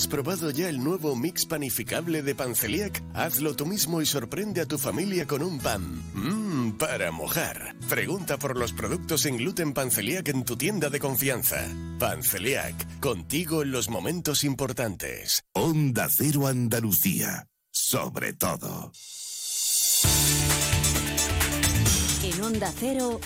¿Has probado ya el nuevo mix panificable de Panceliac? Hazlo tú mismo y sorprende a tu familia con un pan. Mmm, para mojar. Pregunta por los productos sin gluten Panceliac en tu tienda de confianza. Panceliac, contigo en los momentos importantes. Onda Cero Andalucía. Sobre todo. Onda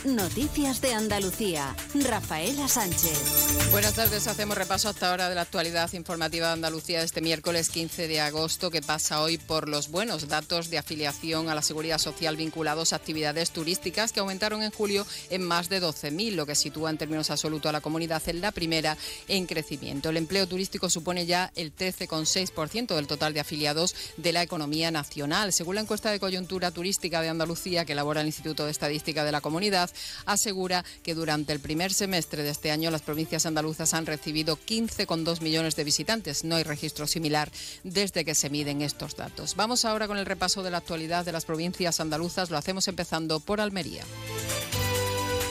Noticias de Andalucía. Rafaela Sánchez. Buenas tardes, hacemos repaso hasta ahora de la actualidad informativa de Andalucía este miércoles 15 de agosto que pasa hoy por los buenos datos de afiliación a la seguridad social vinculados a actividades turísticas que aumentaron en julio en más de 12.000, lo que sitúa en términos absolutos a la comunidad en la primera en crecimiento. El empleo turístico supone ya el 13,6% del total de afiliados de la economía nacional. Según la encuesta de coyuntura turística de Andalucía que elabora el Instituto de Estadística de la Comunidad, asegura que durante el primer semestre de este año las provincias andaluzas han recibido 15,2 millones de visitantes. No hay registro similar desde que se miden estos datos. Vamos ahora con el repaso de la actualidad de las provincias andaluzas. Lo hacemos empezando por Almería.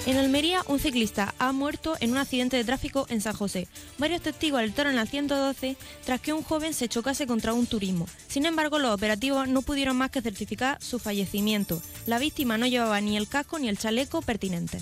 En Almería, un ciclista ha muerto en un accidente de tráfico en San José. Varios testigos alertaron la 112 tras que un joven se chocase contra un turismo. Sin embargo, los operativos no pudieron más que certificar su fallecimiento. La víctima no llevaba ni el casco ni el chaleco pertinente.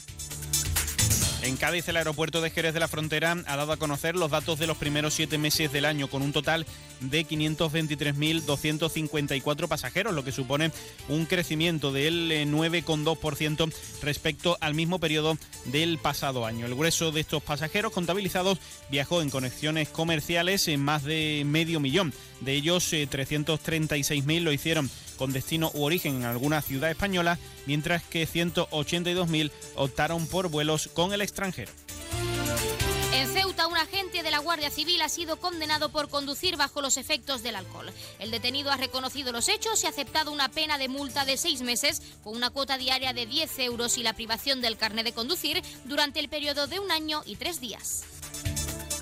En Cádiz, el aeropuerto de Jerez de la Frontera ha dado a conocer los datos de los primeros siete meses del año, con un total de 523.254 pasajeros, lo que supone un crecimiento del 9,2% respecto al mismo periodo del pasado año. El grueso de estos pasajeros contabilizados viajó en conexiones comerciales en más de medio millón. De ellos, 336.000 lo hicieron con destino u origen en alguna ciudad española, mientras que 182.000 optaron por vuelos con el extranjero. En Ceuta, un agente de la Guardia Civil ha sido condenado por conducir bajo los efectos del alcohol. El detenido ha reconocido los hechos y ha aceptado una pena de multa de seis meses con una cuota diaria de 10 euros y la privación del carnet de conducir durante el periodo de un año y tres días.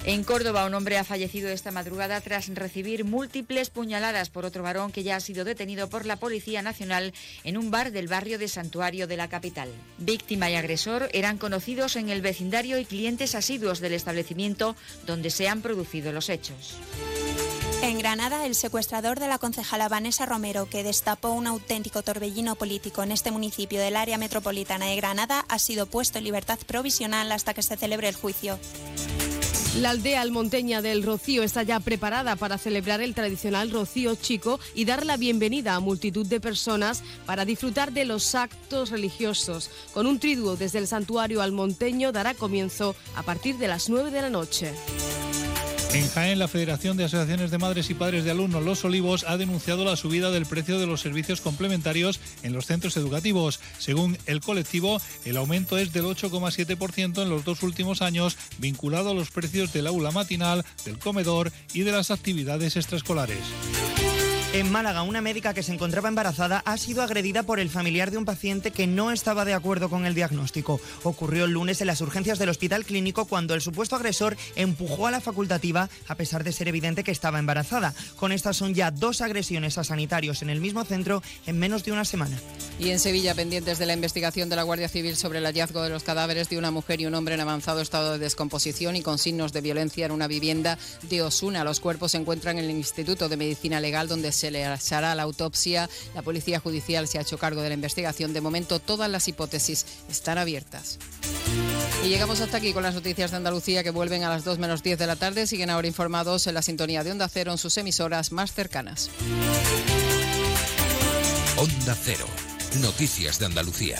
En Córdoba, un hombre ha fallecido esta madrugada tras recibir múltiples puñaladas por otro varón que ya ha sido detenido por la Policía Nacional en un bar del barrio de Santuario de la capital. Víctima y agresor eran conocidos en el vecindario y clientes asiduos del establecimiento donde se han producido los hechos. En Granada, el secuestrador de la concejala Vanessa Romero, que destapó un auténtico torbellino político en este municipio del área metropolitana de Granada, ha sido puesto en libertad provisional hasta que se celebre el juicio. La aldea almonteña del Rocío está ya preparada para celebrar el tradicional Rocío Chico y dar la bienvenida a multitud de personas para disfrutar de los actos religiosos. Con un triduo desde el santuario almonteño dará comienzo a partir de las 9 de la noche. En Jaén, la Federación de Asociaciones de Madres y Padres de Alumnos Los Olivos ha denunciado la subida del precio de los servicios complementarios en los centros educativos. Según el colectivo, el aumento es del 8,7% en los dos últimos años, vinculado a los precios del aula matinal, del comedor y de las actividades extraescolares. En Málaga, una médica que se encontraba embarazada ha sido agredida por el familiar de un paciente que no estaba de acuerdo con el diagnóstico. Ocurrió el lunes en las urgencias del hospital clínico cuando el supuesto agresor empujó a la facultativa a pesar de ser evidente que estaba embarazada. Con estas son ya dos agresiones a sanitarios en el mismo centro en menos de una semana. Y en Sevilla, pendientes de la investigación de la Guardia Civil sobre el hallazgo de los cadáveres de una mujer y un hombre en avanzado estado de descomposición y con signos de violencia en una vivienda de Osuna. Los cuerpos se encuentran en el Instituto de Medicina Legal donde se le hará la autopsia. La Policía Judicial se ha hecho cargo de la investigación. De momento, todas las hipótesis están abiertas. Y llegamos hasta aquí con las noticias de Andalucía que vuelven a las 2 menos 10 de la tarde. Siguen ahora informados en la sintonía de Onda Cero en sus emisoras más cercanas. Onda Cero. Noticias de Andalucía.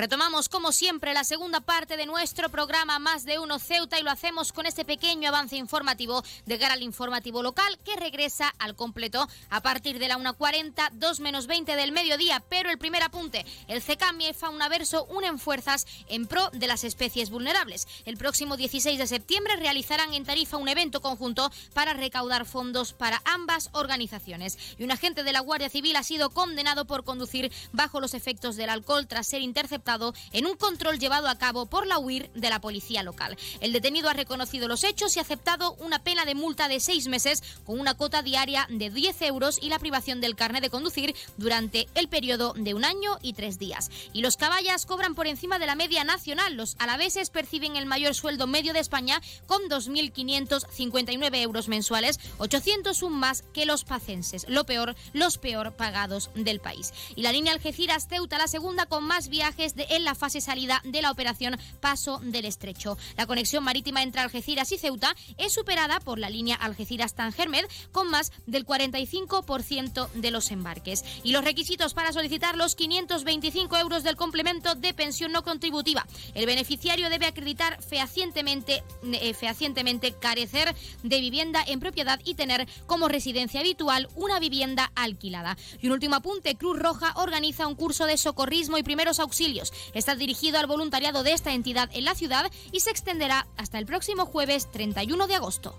Retomamos como siempre la segunda parte de nuestro programa Más de Uno Ceuta y lo hacemos con este pequeño avance informativo de cara al informativo local que regresa al completo a partir de la 1.40, 2 menos 20 del mediodía. Pero el primer apunte, el CECAM y el Faunaverso unen fuerzas en pro de las especies vulnerables. El próximo 16 de septiembre realizarán en Tarifa un evento conjunto para recaudar fondos para ambas organizaciones. Y un agente de la Guardia Civil ha sido condenado por conducir bajo los efectos del alcohol tras ser interceptado en un control llevado a cabo por la UIR de la policía local. El detenido ha reconocido los hechos y ha aceptado una pena de multa de seis meses con una cota diaria de 10 euros y la privación del carnet de conducir durante el periodo de un año y tres días. Y los caballas cobran por encima de la media nacional. Los alaveses perciben el mayor sueldo medio de España con 2.559 euros mensuales, 801 más que los pacenses. Lo peor, los peor pagados del país. Y la línea Algeciras-Ceuta, la segunda con más viajes de, en la fase salida de la operación Paso del Estrecho. La conexión marítima entre Algeciras y Ceuta es superada por la línea Algeciras-Tangermed con más del 45% de los embarques. Y los requisitos para solicitar los 525 euros del complemento de pensión no contributiva. El beneficiario debe acreditar fehacientemente, eh, fehacientemente carecer de vivienda en propiedad y tener como residencia habitual una vivienda alquilada. Y un último apunte, Cruz Roja organiza un curso de socorrismo y primeros auxilios Está dirigido al voluntariado de esta entidad en la ciudad y se extenderá hasta el próximo jueves 31 de agosto.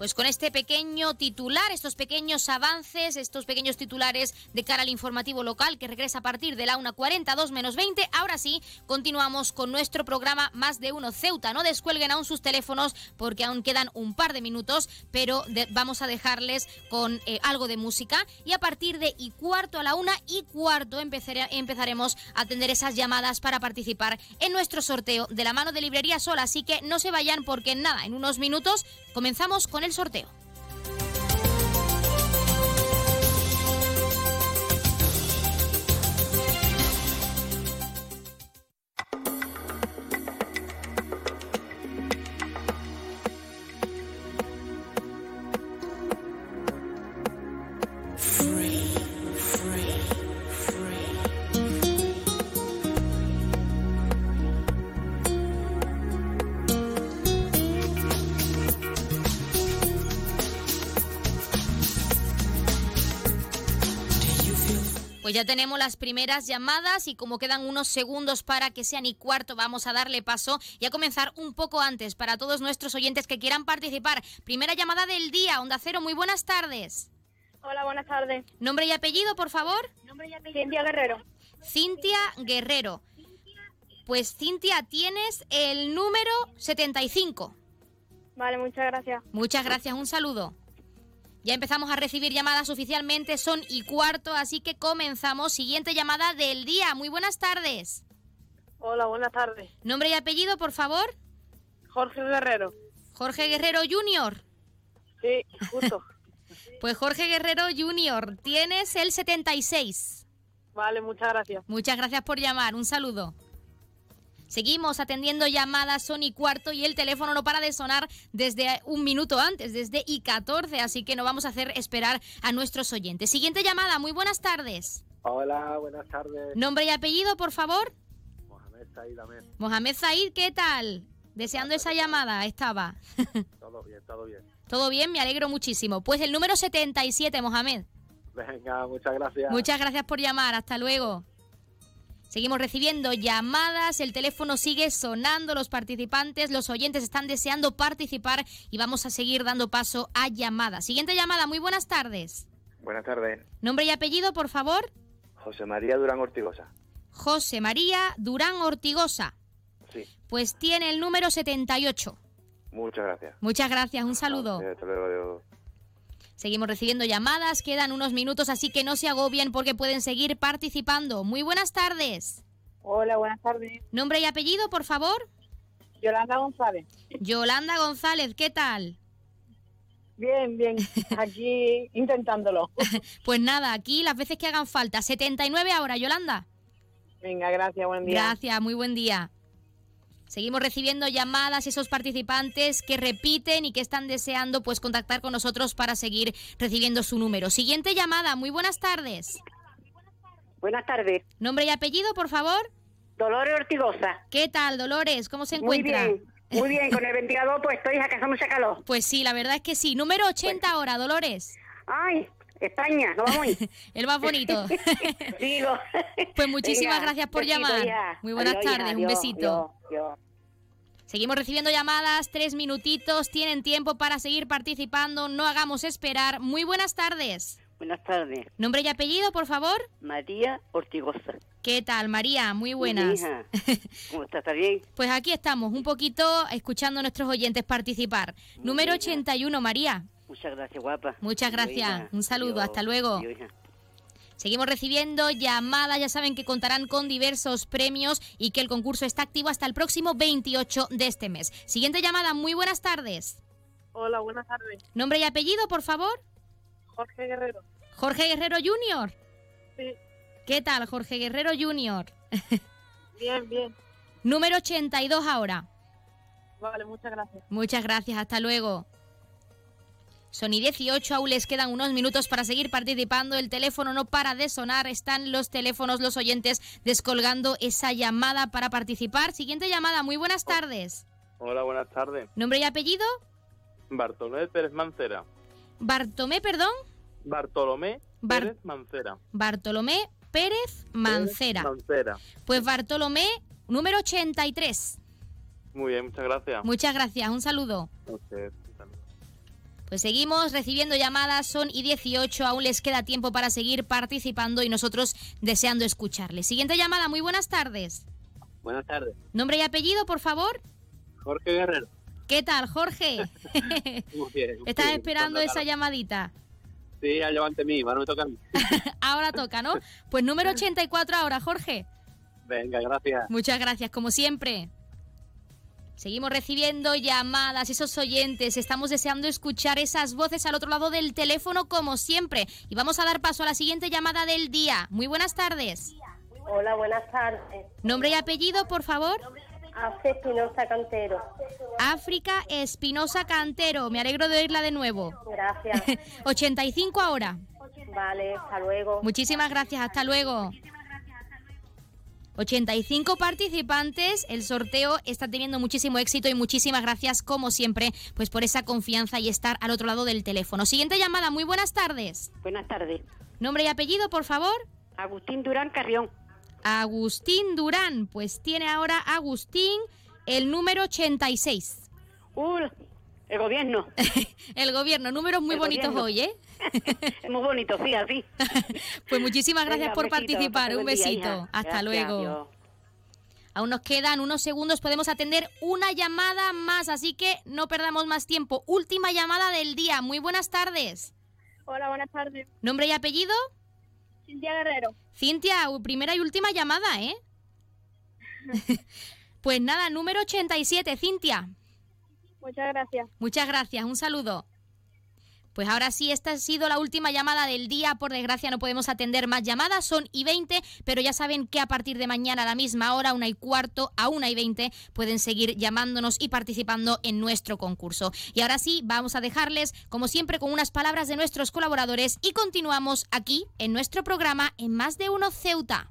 Pues con este pequeño titular, estos pequeños avances, estos pequeños titulares de cara al informativo local que regresa a partir de la 1.42 menos 20, ahora sí, continuamos con nuestro programa Más de Uno Ceuta. No descuelguen aún sus teléfonos porque aún quedan un par de minutos, pero vamos a dejarles con eh, algo de música y a partir de y cuarto a la una y cuarto empezaremos a atender esas llamadas para participar en nuestro sorteo de la mano de Librería Sola. Así que no se vayan porque nada, en unos minutos comenzamos con el sorteo. Pues ya tenemos las primeras llamadas y como quedan unos segundos para que sean y cuarto, vamos a darle paso y a comenzar un poco antes para todos nuestros oyentes que quieran participar. Primera llamada del día, Onda Cero, muy buenas tardes. Hola, buenas tardes. Nombre y apellido, por favor. Nombre y apellido. Cintia Guerrero. Cintia Guerrero. Pues Cintia, tienes el número 75. Vale, muchas gracias. Muchas gracias, un saludo. Ya empezamos a recibir llamadas oficialmente, son y cuarto, así que comenzamos. Siguiente llamada del día. Muy buenas tardes. Hola, buenas tardes. Nombre y apellido, por favor. Jorge Guerrero. Jorge Guerrero Junior. Sí, justo. pues Jorge Guerrero Junior, tienes el 76. Vale, muchas gracias. Muchas gracias por llamar. Un saludo. Seguimos atendiendo llamadas, son y cuarto y el teléfono no para de sonar desde un minuto antes, desde y 14, así que no vamos a hacer esperar a nuestros oyentes. Siguiente llamada, muy buenas tardes. Hola, buenas tardes. Nombre y apellido, por favor. Mohamed Said Ahmed. Mohamed Said, ¿qué tal? Deseando esa llamada, estaba. todo bien, todo bien. Todo bien, me alegro muchísimo. Pues el número 77, Mohamed. Venga, muchas gracias. Muchas gracias por llamar, hasta luego. Seguimos recibiendo llamadas, el teléfono sigue sonando, los participantes, los oyentes están deseando participar y vamos a seguir dando paso a llamadas. Siguiente llamada, muy buenas tardes. Buenas tardes. Nombre y apellido, por favor. José María Durán Ortigosa. José María Durán Ortigosa. Sí. Pues tiene el número 78. Muchas gracias. Muchas gracias, un saludo. Hasta luego. Seguimos recibiendo llamadas, quedan unos minutos, así que no se agobien porque pueden seguir participando. Muy buenas tardes. Hola, buenas tardes. Nombre y apellido, por favor. Yolanda González. Yolanda González, ¿qué tal? Bien, bien. Aquí intentándolo. pues nada, aquí las veces que hagan falta. 79 ahora, Yolanda. Venga, gracias, buen día. Gracias, muy buen día. Seguimos recibiendo llamadas, esos participantes que repiten y que están deseando pues contactar con nosotros para seguir recibiendo su número. Siguiente llamada, muy buenas tardes. Buenas tardes. Nombre y apellido, por favor. Dolores Ortigosa. ¿Qué tal, Dolores? ¿Cómo se encuentra? Muy bien, muy bien, con el ventilador pues estoy acá hace mucha calor. Pues sí, la verdad es que sí. Número 80 ahora, Dolores. Ay, España, no vamos El más bonito. Digo. Pues muchísimas gracias por llamar. Muy buenas tardes, un besito. Seguimos recibiendo llamadas, tres minutitos, tienen tiempo para seguir participando, no hagamos esperar. Muy buenas tardes. Buenas tardes. Nombre y apellido, por favor. María Ortigosa. ¿Qué tal, María? Muy buenas. ¿Cómo estás? ¿Está bien? Pues aquí estamos, un poquito escuchando a nuestros oyentes participar. Número 81, María. Muchas gracias, guapa. Muchas gracias. Un saludo, hasta luego. Seguimos recibiendo llamadas, ya saben que contarán con diversos premios y que el concurso está activo hasta el próximo 28 de este mes. Siguiente llamada, muy buenas tardes. Hola, buenas tardes. Nombre y apellido, por favor. Jorge Guerrero. Jorge Guerrero Junior. Sí. ¿Qué tal, Jorge Guerrero Junior? bien, bien. Número 82 ahora. Vale, muchas gracias. Muchas gracias, hasta luego. Son y 18, aún les quedan unos minutos para seguir participando. El teléfono no para de sonar. Están los teléfonos, los oyentes descolgando esa llamada para participar. Siguiente llamada, muy buenas tardes. Hola, buenas tardes. ¿Nombre y apellido? Bartolomé Pérez Mancera. ¿Bartomé, perdón? Bartolomé Pérez Mancera. Bartolomé Pérez Mancera. Mancera. Pues Bartolomé, número 83. Muy bien, muchas gracias. Muchas gracias, un saludo. Pues seguimos recibiendo llamadas, son y 18, aún les queda tiempo para seguir participando y nosotros deseando escucharles. Siguiente llamada, muy buenas tardes. Buenas tardes. Nombre y apellido, por favor. Jorge Guerrero. ¿Qué tal, Jorge? muy bien. ¿Estás esperando esa llamadita? Sí, ya levante mí, ahora me toca a mí. ahora toca, ¿no? Pues número 84 ahora, Jorge. Venga, gracias. Muchas gracias, como siempre. Seguimos recibiendo llamadas, esos oyentes, estamos deseando escuchar esas voces al otro lado del teléfono como siempre. Y vamos a dar paso a la siguiente llamada del día. Muy buenas tardes. Hola, buenas tardes. Nombre y apellido, por favor. África Espinosa Cantero. África Espinosa Cantero, me alegro de oírla de nuevo. Gracias. 85 ahora. Vale, hasta luego. Muchísimas gracias, hasta luego. 85 participantes. El sorteo está teniendo muchísimo éxito y muchísimas gracias, como siempre, pues por esa confianza y estar al otro lado del teléfono. Siguiente llamada, muy buenas tardes. Buenas tardes. Nombre y apellido, por favor. Agustín Durán Carrión. Agustín Durán, pues tiene ahora Agustín el número 86. Uh, el gobierno. el gobierno, números muy El bonitos gobierno. hoy, ¿eh? Es muy bonito, sí, así. Pues muchísimas gracias Venga, por besito, participar. Un día, besito. Hasta Gracias, luego. adiós. Aún nos quedan unos segundos, podemos atender una llamada más, así que no perdamos más tiempo. Última llamada del día. Muy buenas tardes. Hola, buenas tardes. ¿Nombre y apellido? Cintia Guerrero. Cintia, primera y última llamada, ¿eh? pues nada, número 87, Cintia. Muchas gracias. Muchas gracias, un saludo. Pues ahora sí, esta ha sido la última llamada del día. Por desgracia no podemos atender más llamadas, son y 20, pero ya saben que a partir de mañana a la misma hora, una y cuarto, a una y 20, pueden seguir llamándonos y participando en nuestro concurso. Y ahora sí, vamos a dejarles, como siempre, con unas palabras de nuestros colaboradores y continuamos aquí en nuestro programa en Más de Uno Ceuta.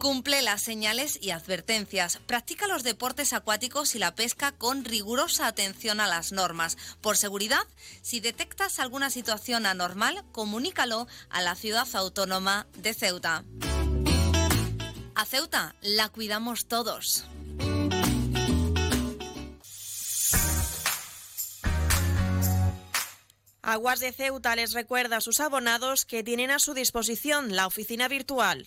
Cumple las señales y advertencias. Practica los deportes acuáticos y la pesca con rigurosa atención a las normas. Por seguridad, si detectas alguna situación anormal, comunícalo a la ciudad autónoma de Ceuta. A Ceuta la cuidamos todos. Aguas de Ceuta les recuerda a sus abonados que tienen a su disposición la oficina virtual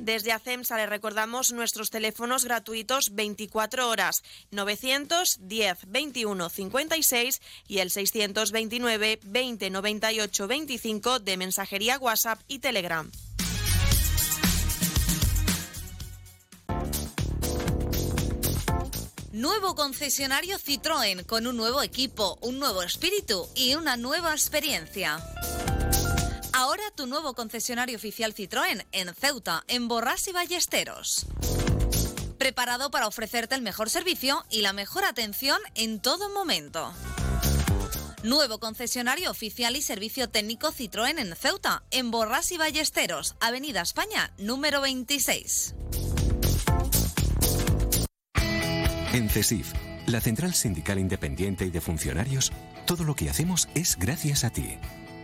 Desde ACEMSA le recordamos nuestros teléfonos gratuitos 24 horas 910 21 56 y el 629 20 98 25 de mensajería WhatsApp y Telegram. Nuevo concesionario Citroën con un nuevo equipo, un nuevo espíritu y una nueva experiencia. Ahora tu nuevo concesionario oficial Citroën en Ceuta, en Borras y Ballesteros. Preparado para ofrecerte el mejor servicio y la mejor atención en todo momento. Nuevo concesionario oficial y servicio técnico Citroën en Ceuta, en Borras y Ballesteros, Avenida España, número 26. En CESIF, la Central Sindical Independiente y de Funcionarios, todo lo que hacemos es gracias a ti.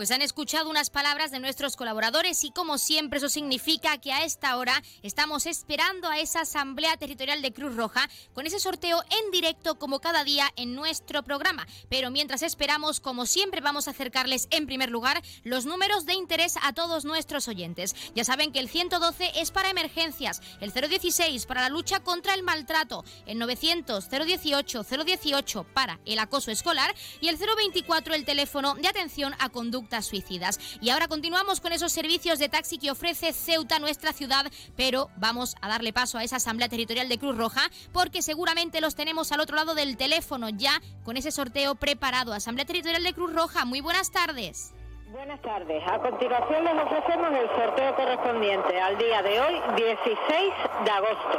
Pues han escuchado unas palabras de nuestros colaboradores y como siempre eso significa que a esta hora estamos esperando a esa Asamblea Territorial de Cruz Roja con ese sorteo en directo como cada día en nuestro programa. Pero mientras esperamos, como siempre, vamos a acercarles en primer lugar los números de interés a todos nuestros oyentes. Ya saben que el 112 es para emergencias, el 016 para la lucha contra el maltrato, el 900 018 018 para el acoso escolar y el 024 el teléfono de atención a conducta suicidas. Y ahora continuamos con esos servicios de taxi que ofrece Ceuta, nuestra ciudad, pero vamos a darle paso a esa Asamblea Territorial de Cruz Roja porque seguramente los tenemos al otro lado del teléfono ya con ese sorteo preparado. Asamblea Territorial de Cruz Roja, muy buenas tardes. Buenas tardes. A continuación les ofrecemos el sorteo correspondiente al día de hoy, 16 de agosto.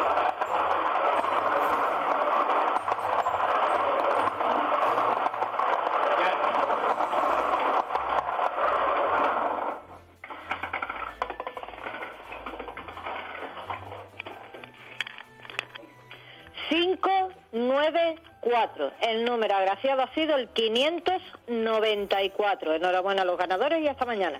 El número agraciado ha sido el 594. Enhorabuena a los ganadores y hasta mañana.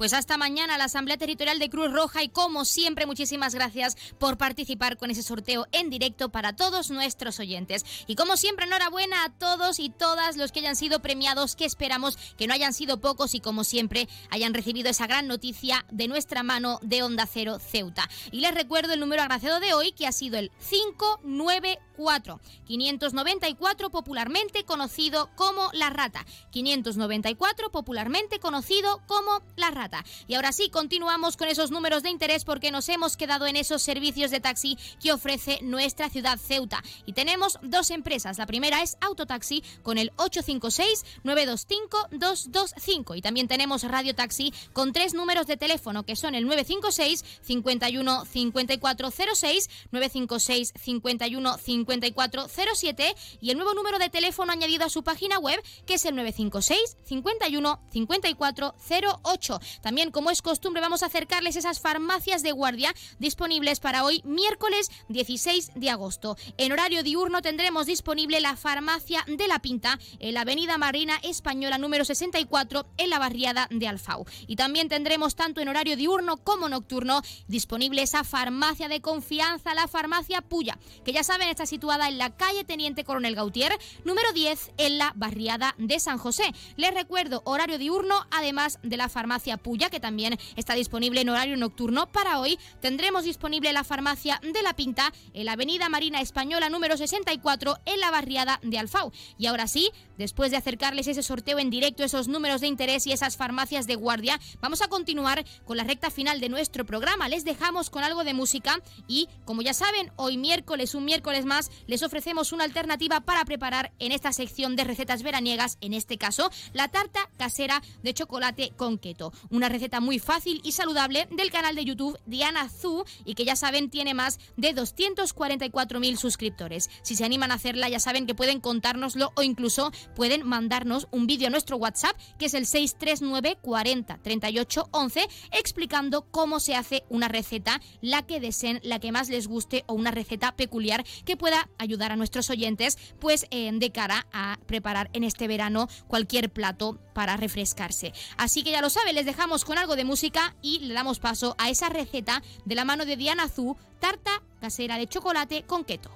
Pues hasta mañana la Asamblea Territorial de Cruz Roja y como siempre muchísimas gracias por participar con ese sorteo en directo para todos nuestros oyentes. Y como siempre enhorabuena a todos y todas los que hayan sido premiados, que esperamos que no hayan sido pocos y como siempre hayan recibido esa gran noticia de nuestra mano de Onda Cero Ceuta. Y les recuerdo el número agraciado de hoy que ha sido el 594. 594 popularmente conocido como La Rata. 594 popularmente conocido como La Rata. Y ahora sí, continuamos con esos números de interés porque nos hemos quedado en esos servicios de taxi que ofrece nuestra ciudad Ceuta. Y tenemos dos empresas. La primera es Autotaxi con el 856-925-225. Y también tenemos Radio Taxi con tres números de teléfono que son el 956 51 5406, 956 51 5407 y el nuevo número de teléfono añadido a su página web que es el 956 51 5408. También, como es costumbre, vamos a acercarles esas farmacias de guardia disponibles para hoy, miércoles 16 de agosto. En horario diurno tendremos disponible la farmacia de La Pinta en la Avenida Marina Española número 64 en la barriada de Alfau. Y también tendremos tanto en horario diurno como nocturno disponible esa farmacia de confianza, la farmacia Puya, que ya saben está situada en la calle Teniente Coronel Gautier, número 10 en la barriada de San José. Les recuerdo horario diurno además de la farmacia Puya, que también está disponible en horario nocturno. Para hoy tendremos disponible la farmacia de La Pinta en la Avenida Marina Española número 64 en la barriada de Alfau. Y ahora sí, después de acercarles ese sorteo en directo, esos números de interés y esas farmacias de guardia, vamos a continuar con la recta final de nuestro programa. Les dejamos con algo de música y, como ya saben, hoy miércoles, un miércoles más, les ofrecemos una alternativa para preparar en esta sección de recetas veraniegas, en este caso, la tarta casera de chocolate con keto una receta muy fácil y saludable del canal de YouTube Diana Zu y que ya saben tiene más de 244.000 suscriptores. Si se animan a hacerla ya saben que pueden contárnoslo o incluso pueden mandarnos un vídeo a nuestro WhatsApp que es el 639 40 38 11 explicando cómo se hace una receta, la que deseen, la que más les guste o una receta peculiar que pueda ayudar a nuestros oyentes pues eh, de cara a preparar en este verano cualquier plato para refrescarse. Así que ya lo saben, les dejamos con algo de música y le damos paso a esa receta de la mano de Diana Azú, tarta casera de chocolate con keto.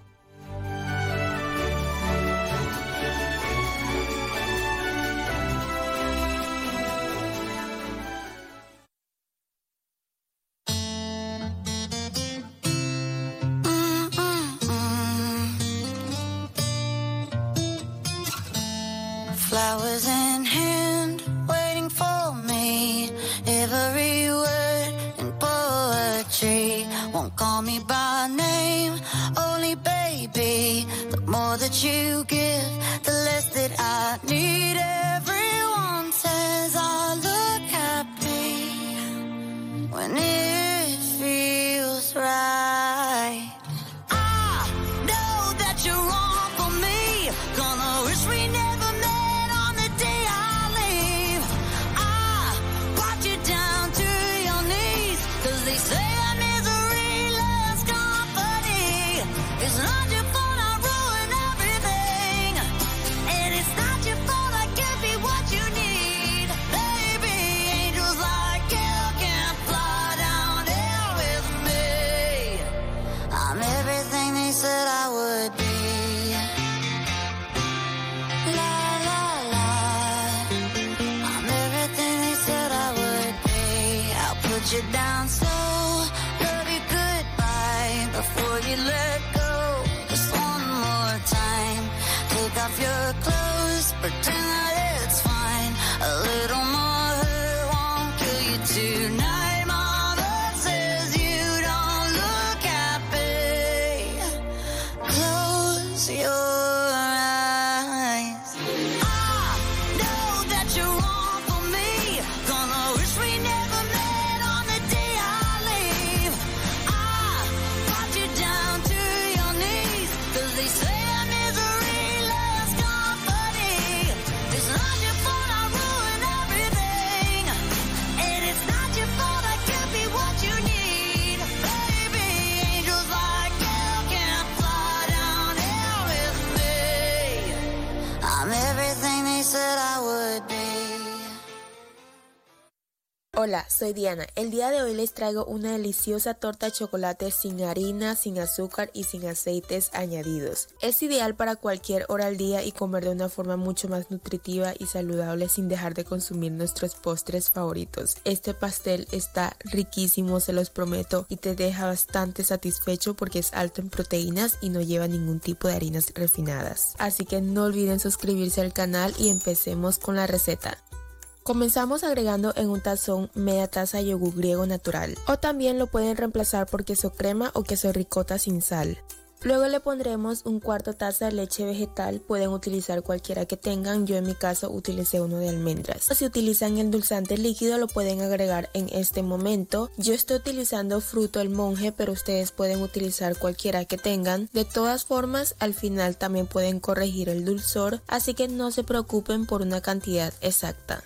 Call me by name, only baby. The more that you give, the less that I need. Everyone says I look happy when it feels right. Hola, soy Diana. El día de hoy les traigo una deliciosa torta de chocolate sin harina, sin azúcar y sin aceites añadidos. Es ideal para cualquier hora al día y comer de una forma mucho más nutritiva y saludable sin dejar de consumir nuestros postres favoritos. Este pastel está riquísimo, se los prometo, y te deja bastante satisfecho porque es alto en proteínas y no lleva ningún tipo de harinas refinadas. Así que no olviden suscribirse al canal y empecemos con la receta. Comenzamos agregando en un tazón media taza de yogur griego natural o también lo pueden reemplazar por queso crema o queso ricota sin sal. Luego le pondremos un cuarto taza de leche vegetal, pueden utilizar cualquiera que tengan, yo en mi caso utilicé uno de almendras. Si utilizan el endulzante líquido lo pueden agregar en este momento. Yo estoy utilizando fruto del monje, pero ustedes pueden utilizar cualquiera que tengan. De todas formas, al final también pueden corregir el dulzor, así que no se preocupen por una cantidad exacta.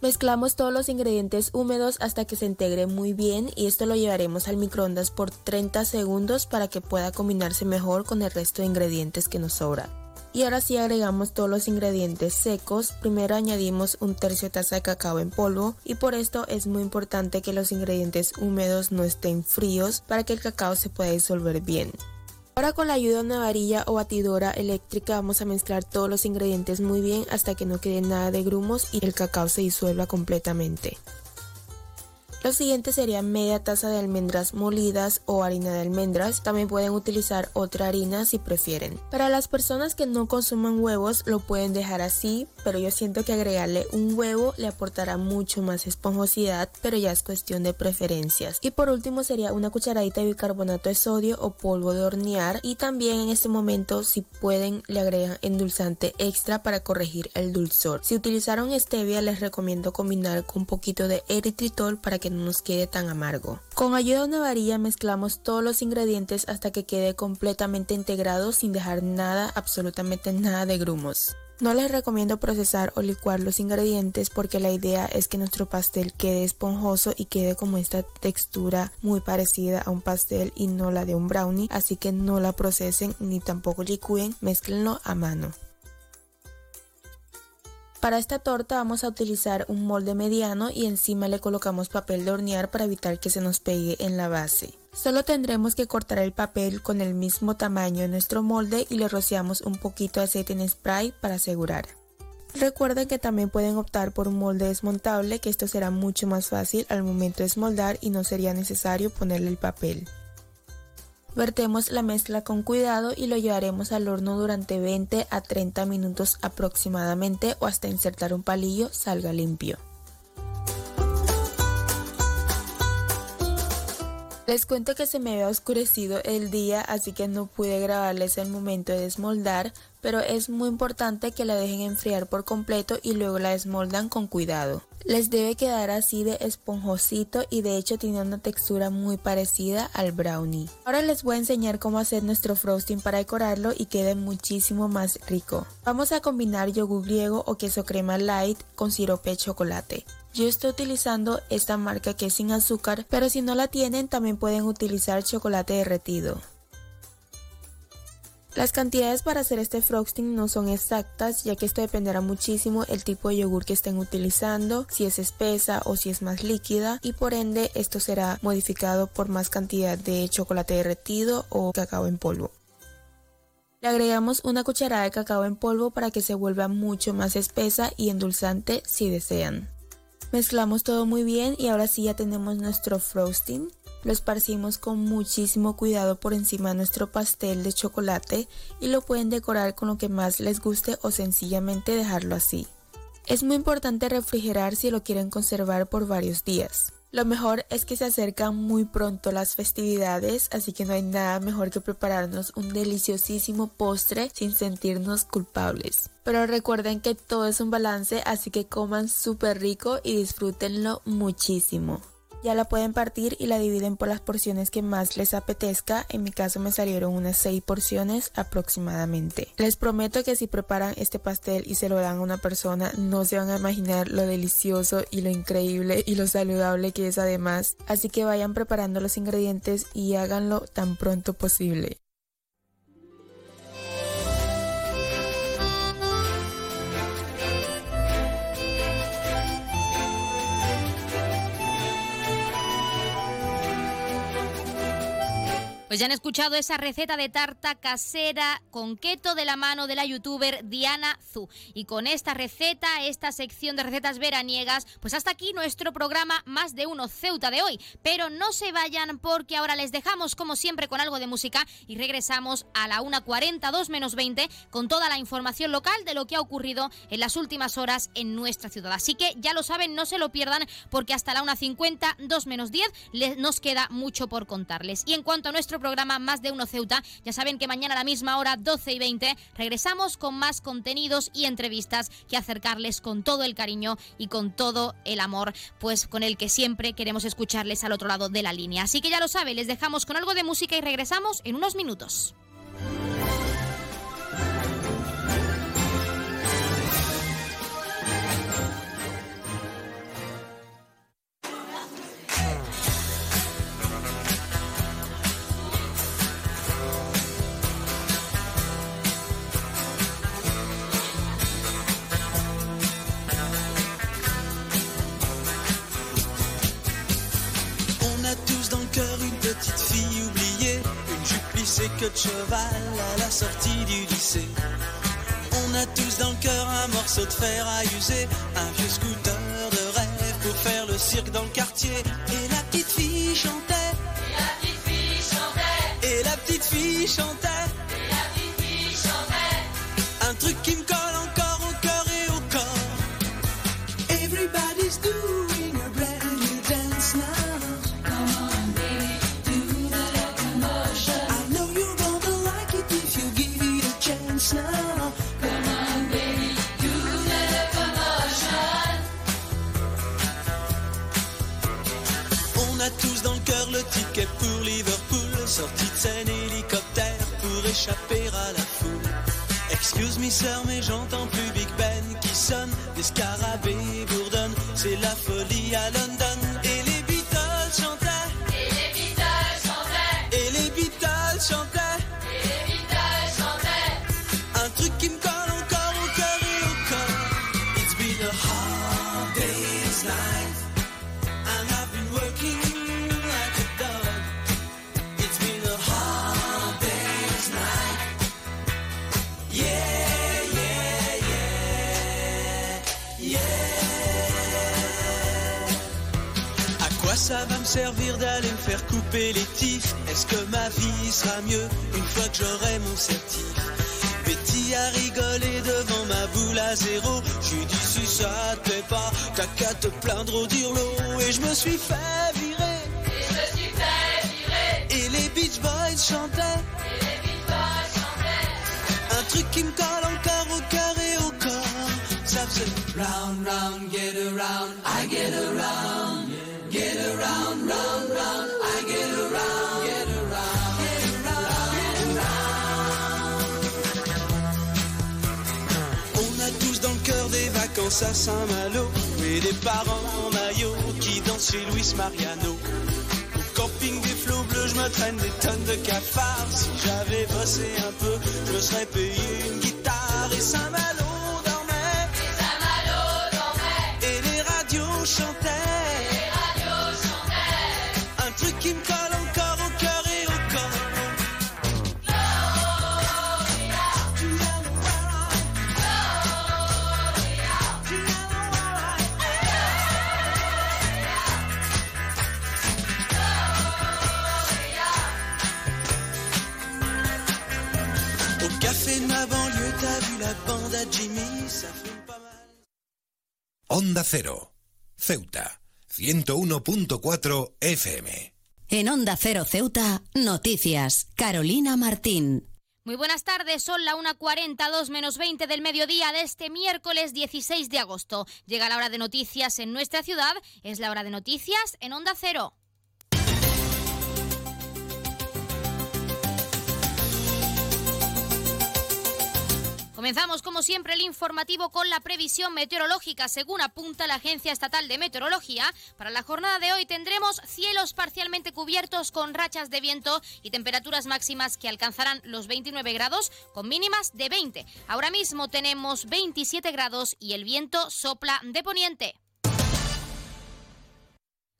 Mezclamos todos los ingredientes húmedos hasta que se integre muy bien y esto lo llevaremos al microondas por 30 segundos para que pueda combinarse mejor con el resto de ingredientes que nos sobra. Y ahora sí agregamos todos los ingredientes secos. Primero añadimos un tercio taza de cacao en polvo y por esto es muy importante que los ingredientes húmedos no estén fríos para que el cacao se pueda disolver bien. Ahora con la ayuda de una varilla o batidora eléctrica vamos a mezclar todos los ingredientes muy bien hasta que no quede nada de grumos y el cacao se disuelva completamente. Lo siguiente sería media taza de almendras molidas o harina de almendras. También pueden utilizar otra harina si prefieren. Para las personas que no consuman huevos lo pueden dejar así, pero yo siento que agregarle un huevo le aportará mucho más esponjosidad, pero ya es cuestión de preferencias. Y por último sería una cucharadita de bicarbonato de sodio o polvo de hornear y también en este momento si pueden le agregan endulzante extra para corregir el dulzor. Si utilizaron stevia les recomiendo combinar con un poquito de eritritol para que no nos quede tan amargo. Con ayuda de una varilla mezclamos todos los ingredientes hasta que quede completamente integrado sin dejar nada, absolutamente nada de grumos. No les recomiendo procesar o licuar los ingredientes porque la idea es que nuestro pastel quede esponjoso y quede como esta textura muy parecida a un pastel y no la de un brownie, así que no la procesen ni tampoco licúen, mezclenlo a mano. Para esta torta vamos a utilizar un molde mediano y encima le colocamos papel de hornear para evitar que se nos pegue en la base. Solo tendremos que cortar el papel con el mismo tamaño de nuestro molde y le rociamos un poquito de aceite en spray para asegurar. Recuerden que también pueden optar por un molde desmontable que esto será mucho más fácil al momento de esmoldar y no sería necesario ponerle el papel. Vertemos la mezcla con cuidado y lo llevaremos al horno durante 20 a 30 minutos aproximadamente o hasta insertar un palillo salga limpio. Les cuento que se me había oscurecido el día así que no pude grabarles el momento de desmoldar, pero es muy importante que la dejen enfriar por completo y luego la desmoldan con cuidado. Les debe quedar así de esponjosito y de hecho tiene una textura muy parecida al brownie. Ahora les voy a enseñar cómo hacer nuestro frosting para decorarlo y quede muchísimo más rico. Vamos a combinar yogur griego o queso crema light con sirope de chocolate. Yo estoy utilizando esta marca que es sin azúcar, pero si no la tienen también pueden utilizar chocolate derretido. Las cantidades para hacer este frosting no son exactas, ya que esto dependerá muchísimo el tipo de yogur que estén utilizando, si es espesa o si es más líquida, y por ende esto será modificado por más cantidad de chocolate derretido o cacao en polvo. Le agregamos una cucharada de cacao en polvo para que se vuelva mucho más espesa y endulzante si desean. Mezclamos todo muy bien y ahora sí ya tenemos nuestro frosting. Lo esparcimos con muchísimo cuidado por encima de nuestro pastel de chocolate y lo pueden decorar con lo que más les guste o sencillamente dejarlo así. Es muy importante refrigerar si lo quieren conservar por varios días. Lo mejor es que se acercan muy pronto las festividades, así que no hay nada mejor que prepararnos un deliciosísimo postre sin sentirnos culpables. Pero recuerden que todo es un balance, así que coman súper rico y disfrútenlo muchísimo. Ya la pueden partir y la dividen por las porciones que más les apetezca. En mi caso me salieron unas 6 porciones aproximadamente. Les prometo que si preparan este pastel y se lo dan a una persona, no se van a imaginar lo delicioso y lo increíble y lo saludable que es además. Así que vayan preparando los ingredientes y háganlo tan pronto posible. Pues ya han escuchado esa receta de tarta casera con keto de la mano de la youtuber Diana Zu. Y con esta receta, esta sección de recetas veraniegas, pues hasta aquí nuestro programa Más de Uno Ceuta de hoy. Pero no se vayan porque ahora les dejamos como siempre con algo de música y regresamos a la 1.40, 2 menos 20 con toda la información local de lo que ha ocurrido en las últimas horas en nuestra ciudad. Así que ya lo saben, no se lo pierdan porque hasta la 1.50, 2 menos 10 les, nos queda mucho por contarles. Y en cuanto a nuestro programa Más de Uno Ceuta. Ya saben que mañana a la misma hora, 12 y 20, regresamos con más contenidos y entrevistas que acercarles con todo el cariño y con todo el amor, pues con el que siempre queremos escucharles al otro lado de la línea. Así que ya lo saben, les dejamos con algo de música y regresamos en unos minutos. Jupe plissée que de cheval à la sortie du lycée. On a tous dans le cœur un morceau de fer à user, un vieux scooter de rêve pour faire le cirque dans le quartier. Et la petite fille chantait. Et la petite fille chantait. Et la petite fille chantait. Scène hélicoptère pour échapper à la foule. Excuse me sœur mais j'entends plus Big Ben qui sonne. Des scarabées bourdonnent C'est la folie à London servir d'aller me faire couper les tifs Est-ce que ma vie sera mieux une fois que j'aurai mon certif? Betty a rigolé devant ma boule à zéro. J'ai dit si ça te plaît pas, t'as qu'à te plaindre au dirlo. Et je me suis fait virer. Et je me suis fait virer. Et les Beach Boys chantaient. Et les Beach Boys chantaient. Un truc qui me colle encore au cœur et au corps. Ça faisait round, round, get around, I get around. À Saint-Malo et des parents en maillot qui dansent chez Luis Mariano. Au camping des flots bleus, je me traîne des tonnes de cafards. Si j'avais bossé un peu, je me serais payé une guitare et Saint-Malo dormait. Et Saint-Malo dormait. Et les radios chantaient. Onda Cero, Ceuta, 101.4 FM. En Onda Cero Ceuta, noticias. Carolina Martín. Muy buenas tardes, son la 1.42 menos 20 del mediodía de este miércoles 16 de agosto. Llega la hora de noticias en nuestra ciudad, es la hora de noticias en Onda Cero. Comenzamos como siempre el informativo con la previsión meteorológica. Según apunta la Agencia Estatal de Meteorología, para la jornada de hoy tendremos cielos parcialmente cubiertos con rachas de viento y temperaturas máximas que alcanzarán los 29 grados con mínimas de 20. Ahora mismo tenemos 27 grados y el viento sopla de poniente.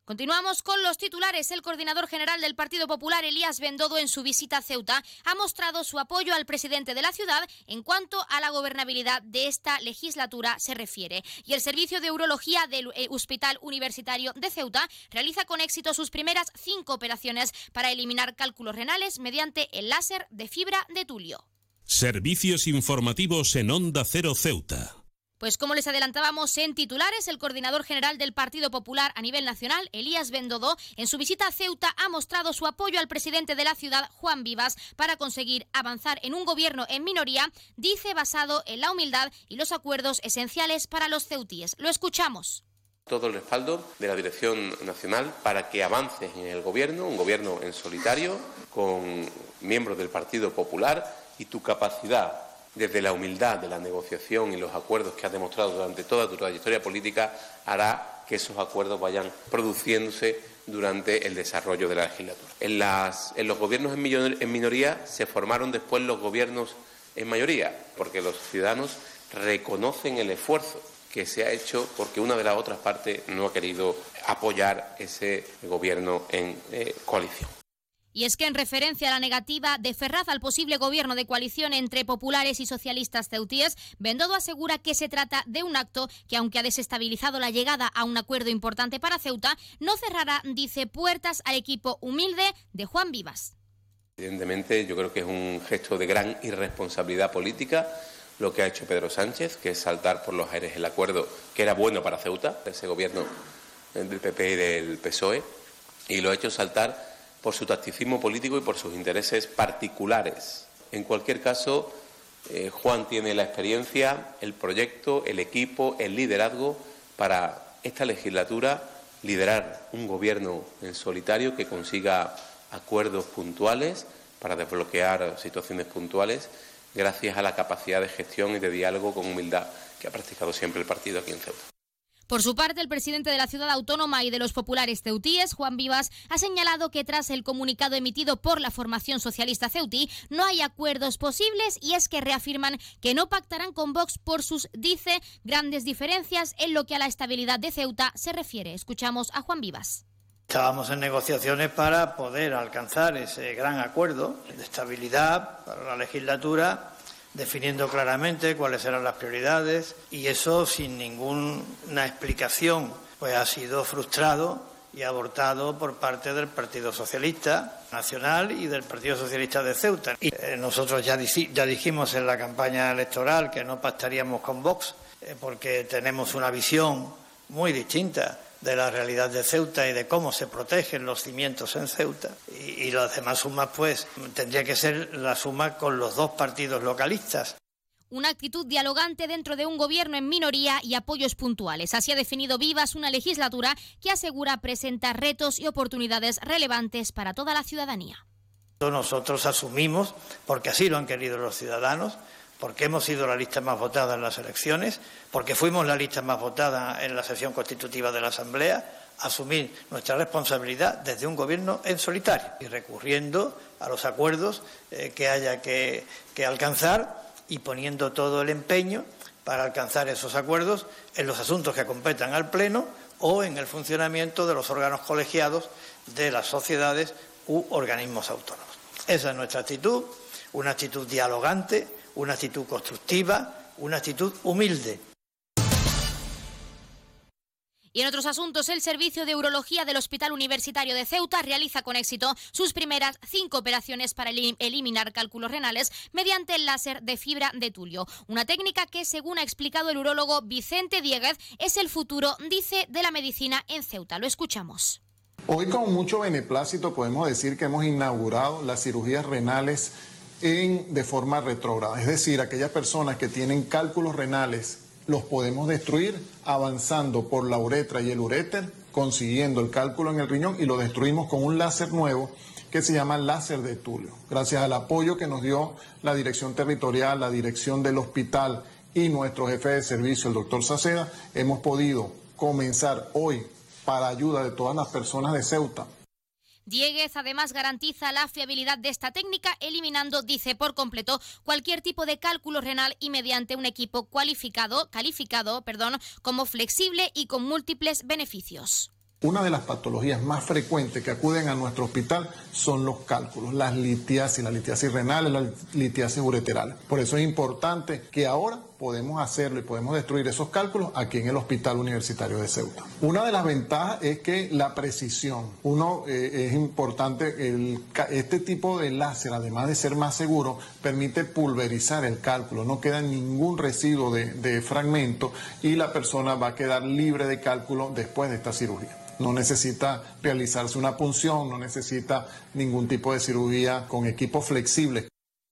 Continuamos con los titulares. El coordinador general del Partido Popular, Elías Bendodo, en su visita a Ceuta, ha mostrado su apoyo al presidente de la ciudad en cuanto a la gobernabilidad de esta legislatura se refiere. Y el Servicio de Urología del eh, Hospital Universitario de Ceuta realiza con éxito sus primeras cinco operaciones para eliminar cálculos renales mediante el láser de fibra de tulio. Servicios informativos en Onda Cero Ceuta. Pues como les adelantábamos en titulares, el coordinador general del Partido Popular a nivel nacional, Elías Bendodo, en su visita a Ceuta ha mostrado su apoyo al presidente de la ciudad, Juan Vivas, para conseguir avanzar en un gobierno en minoría, dice basado en la humildad y los acuerdos esenciales para los ceutíes. Lo escuchamos todo el respaldo de la Dirección Nacional para que avance en el Gobierno, un Gobierno en solitario, con miembros del Partido Popular y tu capacidad desde la humildad de la negociación y los acuerdos que has demostrado durante toda tu trayectoria política, hará que esos acuerdos vayan produciéndose durante el desarrollo de la legislatura. En, los gobiernos en minoría se formaron después los gobiernos en mayoría, porque los ciudadanos reconocen el esfuerzo que se ha hecho porque una de las otras partes no ha querido apoyar ese gobierno en eh, coalición. Y es que en referencia a la negativa de Ferraz al posible gobierno de coalición entre populares y socialistas ceutíes, Bendodo asegura que se trata de un acto que, aunque ha desestabilizado la llegada a un acuerdo importante para Ceuta, no cerrará, dice, puertas al equipo humilde de Juan Vivas. Evidentemente, yo creo que es un gesto de gran irresponsabilidad política lo que ha hecho Pedro Sánchez, que es saltar por los aires el acuerdo que era bueno para Ceuta, ese gobierno del PP y del PSOE, y lo ha hecho saltar por su tacticismo político y por sus intereses particulares. En cualquier caso, eh, Juan tiene la experiencia, el proyecto, el equipo, el liderazgo para esta legislatura liderar un gobierno en solitario que consiga acuerdos puntuales para desbloquear situaciones puntuales gracias a la capacidad de gestión y de diálogo con humildad que ha practicado siempre el partido aquí en Ceuta. Por su parte, el presidente de la ciudad autónoma y de los populares ceutíes, Juan Vivas, ha señalado que tras el comunicado emitido por la formación socialista ceutí, no hay acuerdos posibles y es que reafirman que no pactarán con Vox por sus, dice, grandes diferencias en lo que a la estabilidad de Ceuta se refiere. Escuchamos a Juan Vivas. Estábamos en negociaciones para poder alcanzar ese gran acuerdo de estabilidad para la legislatura definiendo claramente cuáles eran las prioridades y eso sin ninguna explicación pues ha sido frustrado y abortado por parte del Partido Socialista Nacional y del Partido Socialista de Ceuta. Y eh, nosotros ya, dijimos en la campaña electoral que no pactaríamos con Vox eh, porque tenemos una visión muy distinta de la realidad de Ceuta y de cómo se protegen los cimientos en Ceuta. Y, y las demás sumas, pues, tendría que ser la suma con los dos partidos localistas. Una actitud dialogante dentro de un gobierno en minoría y apoyos puntuales. Así ha definido Vivas una legislatura que asegura presentar retos y oportunidades relevantes para toda la ciudadanía. Nosotros asumimos, porque así lo han querido los ciudadanos, porque hemos sido la lista más votada en las elecciones, porque fuimos la lista más votada en la sesión constitutiva de la Asamblea, asumir nuestra responsabilidad desde un gobierno en solitario y recurriendo a los acuerdos eh, que haya que, que alcanzar y poniendo todo el empeño para alcanzar esos acuerdos en los asuntos que competan al Pleno o en el funcionamiento de los órganos colegiados de las sociedades u organismos autónomos. Esa es nuestra actitud, una actitud dialogante, una actitud constructiva, una actitud humilde. Y en otros asuntos, el Servicio de Urología del Hospital Universitario de Ceuta realiza con éxito sus primeras cinco operaciones para eliminar cálculos renales mediante el láser de fibra de tulio. Una técnica que, según ha explicado el urólogo Vicente Dieguez, es el futuro, dice, de la medicina en Ceuta. Lo escuchamos. Hoy con mucho beneplácito podemos decir que hemos inaugurado las cirugías renales en, de forma retrógrada, es decir, aquellas personas que tienen cálculos renales los podemos destruir avanzando por la uretra y el uréter, consiguiendo el cálculo en el riñón y lo destruimos con un láser nuevo que se llama láser de Tulio. Gracias al apoyo que nos dio la dirección territorial, la dirección del hospital y nuestro jefe de servicio, el doctor Saceda, hemos podido comenzar hoy para ayuda de todas las personas de Ceuta Dieguez además garantiza la fiabilidad de esta técnica, eliminando, dice por completo, cualquier tipo de cálculo renal y mediante un equipo cualificado, calificado perdón, como flexible y con múltiples beneficios. Una de las patologías más frecuentes que acuden a nuestro hospital son los cálculos, las litiasis, la litiasis renal, la litiasis ureteral. Por eso es importante que ahora podemos hacerlo y podemos destruir esos cálculos aquí en el Hospital Universitario de Ceuta. Una de las ventajas es que la precisión. Uno eh, es importante, este tipo de láser, además de ser más seguro, permite pulverizar el cálculo, no queda ningún residuo de, de fragmento y la persona va a quedar libre de cálculo después de esta cirugía no necesita realizarse una punción, no necesita ningún tipo de cirugía con equipo flexible.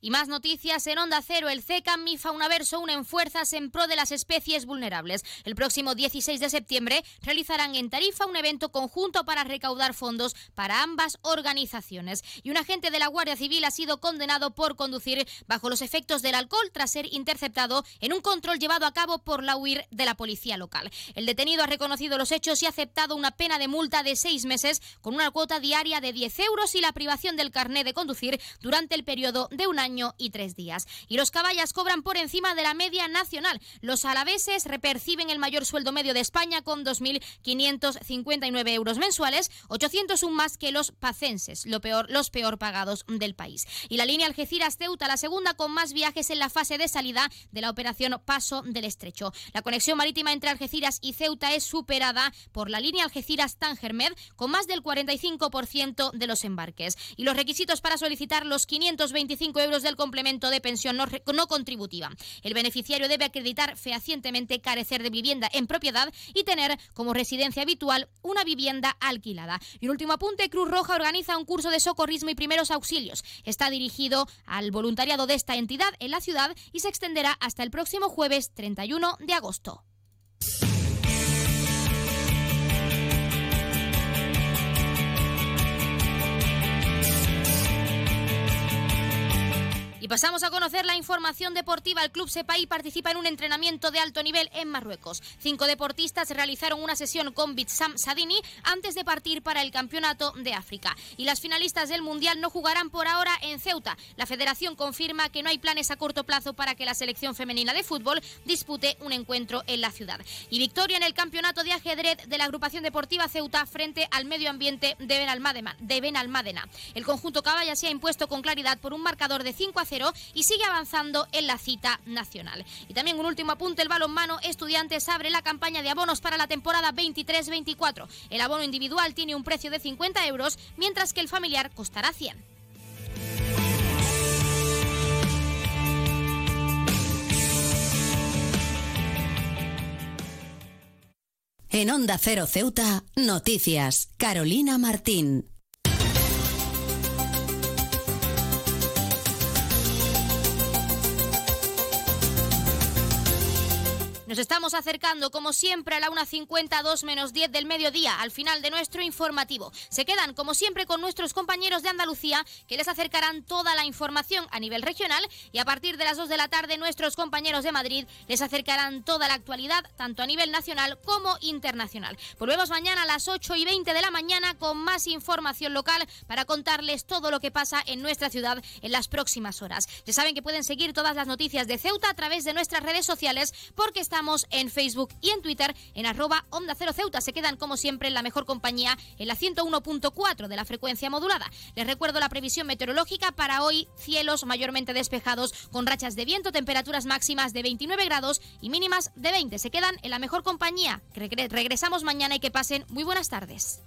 Y más noticias en Onda Cero. El CECAM y Faunaverso unen fuerzas en pro de las especies vulnerables. El próximo 16 de septiembre realizarán en Tarifa un evento conjunto para recaudar fondos para ambas organizaciones. Y un agente de la Guardia Civil ha sido condenado por conducir bajo los efectos del alcohol tras ser interceptado en un control llevado a cabo por la UIR de la policía local. El detenido ha reconocido los hechos y ha aceptado una pena de multa de seis meses con una cuota diaria de 10 euros y la privación del carné de conducir durante el periodo de un año y tres días. Y los caballas cobran por encima de la media nacional. Los alaveses reperciben el mayor sueldo medio de España con 2.559 euros mensuales, 801 más que los pacenses, lo peor, los peor pagados del país. Y la línea Algeciras-Ceuta, la segunda con más viajes en la fase de salida de la operación Paso del Estrecho. La conexión marítima entre Algeciras y Ceuta es superada por la línea Algeciras-Tangermed con más del 45% de los embarques. Y los requisitos para solicitar los 525 euros del complemento de pensión no, no contributiva. El beneficiario debe acreditar fehacientemente carecer de vivienda en propiedad y tener como residencia habitual una vivienda alquilada. Y un último apunte, Cruz Roja organiza un curso de socorrismo y primeros auxilios. Está dirigido al voluntariado de esta entidad en la ciudad y se extenderá hasta el próximo jueves 31 de agosto. Pasamos a conocer la información deportiva. El Club Sepai participa en un entrenamiento de alto nivel en Marruecos. Cinco deportistas realizaron una sesión con Bitsam Sadini antes de partir para el Campeonato de África. Y las finalistas del Mundial no jugarán por ahora en Ceuta. La federación confirma que no hay planes a corto plazo para que la selección femenina de fútbol dispute un encuentro en la ciudad. Y victoria en el Campeonato de Ajedrez de la agrupación deportiva Ceuta frente al medio ambiente de Benalmádena. El conjunto caballa se ha impuesto con claridad por un marcador de 5 a 0 y sigue avanzando en la cita nacional. Y también un último apunte, el balonmano Estudiantes abre la campaña de abonos para la temporada 23-24. El abono individual tiene un precio de 50 euros, mientras que el familiar costará 100. En Onda Cero Ceuta, noticias. Carolina Martín. Nos estamos acercando, como siempre, a la 1.52 menos 10 del mediodía, al final de nuestro informativo. Se quedan, como siempre, con nuestros compañeros de Andalucía, que les acercarán toda la información a nivel regional, y a partir de las 2 de la tarde, nuestros compañeros de Madrid les acercarán toda la actualidad, tanto a nivel nacional como internacional. Volvemos mañana a las 8 y 20 de la mañana con más información local para contarles todo lo que pasa en nuestra ciudad en las próximas horas. Ya saben que pueden seguir todas las noticias de Ceuta a través de nuestras redes sociales, porque está en Facebook y en Twitter en arroba Onda Cero Ceuta. Se quedan como siempre en la mejor compañía en la 101.4 de la frecuencia modulada. Les recuerdo la previsión meteorológica para hoy, cielos mayormente despejados con rachas de viento, temperaturas máximas de 29 grados y mínimas de 20. Se quedan en la mejor compañía. Regresamos mañana y que pasen muy buenas tardes.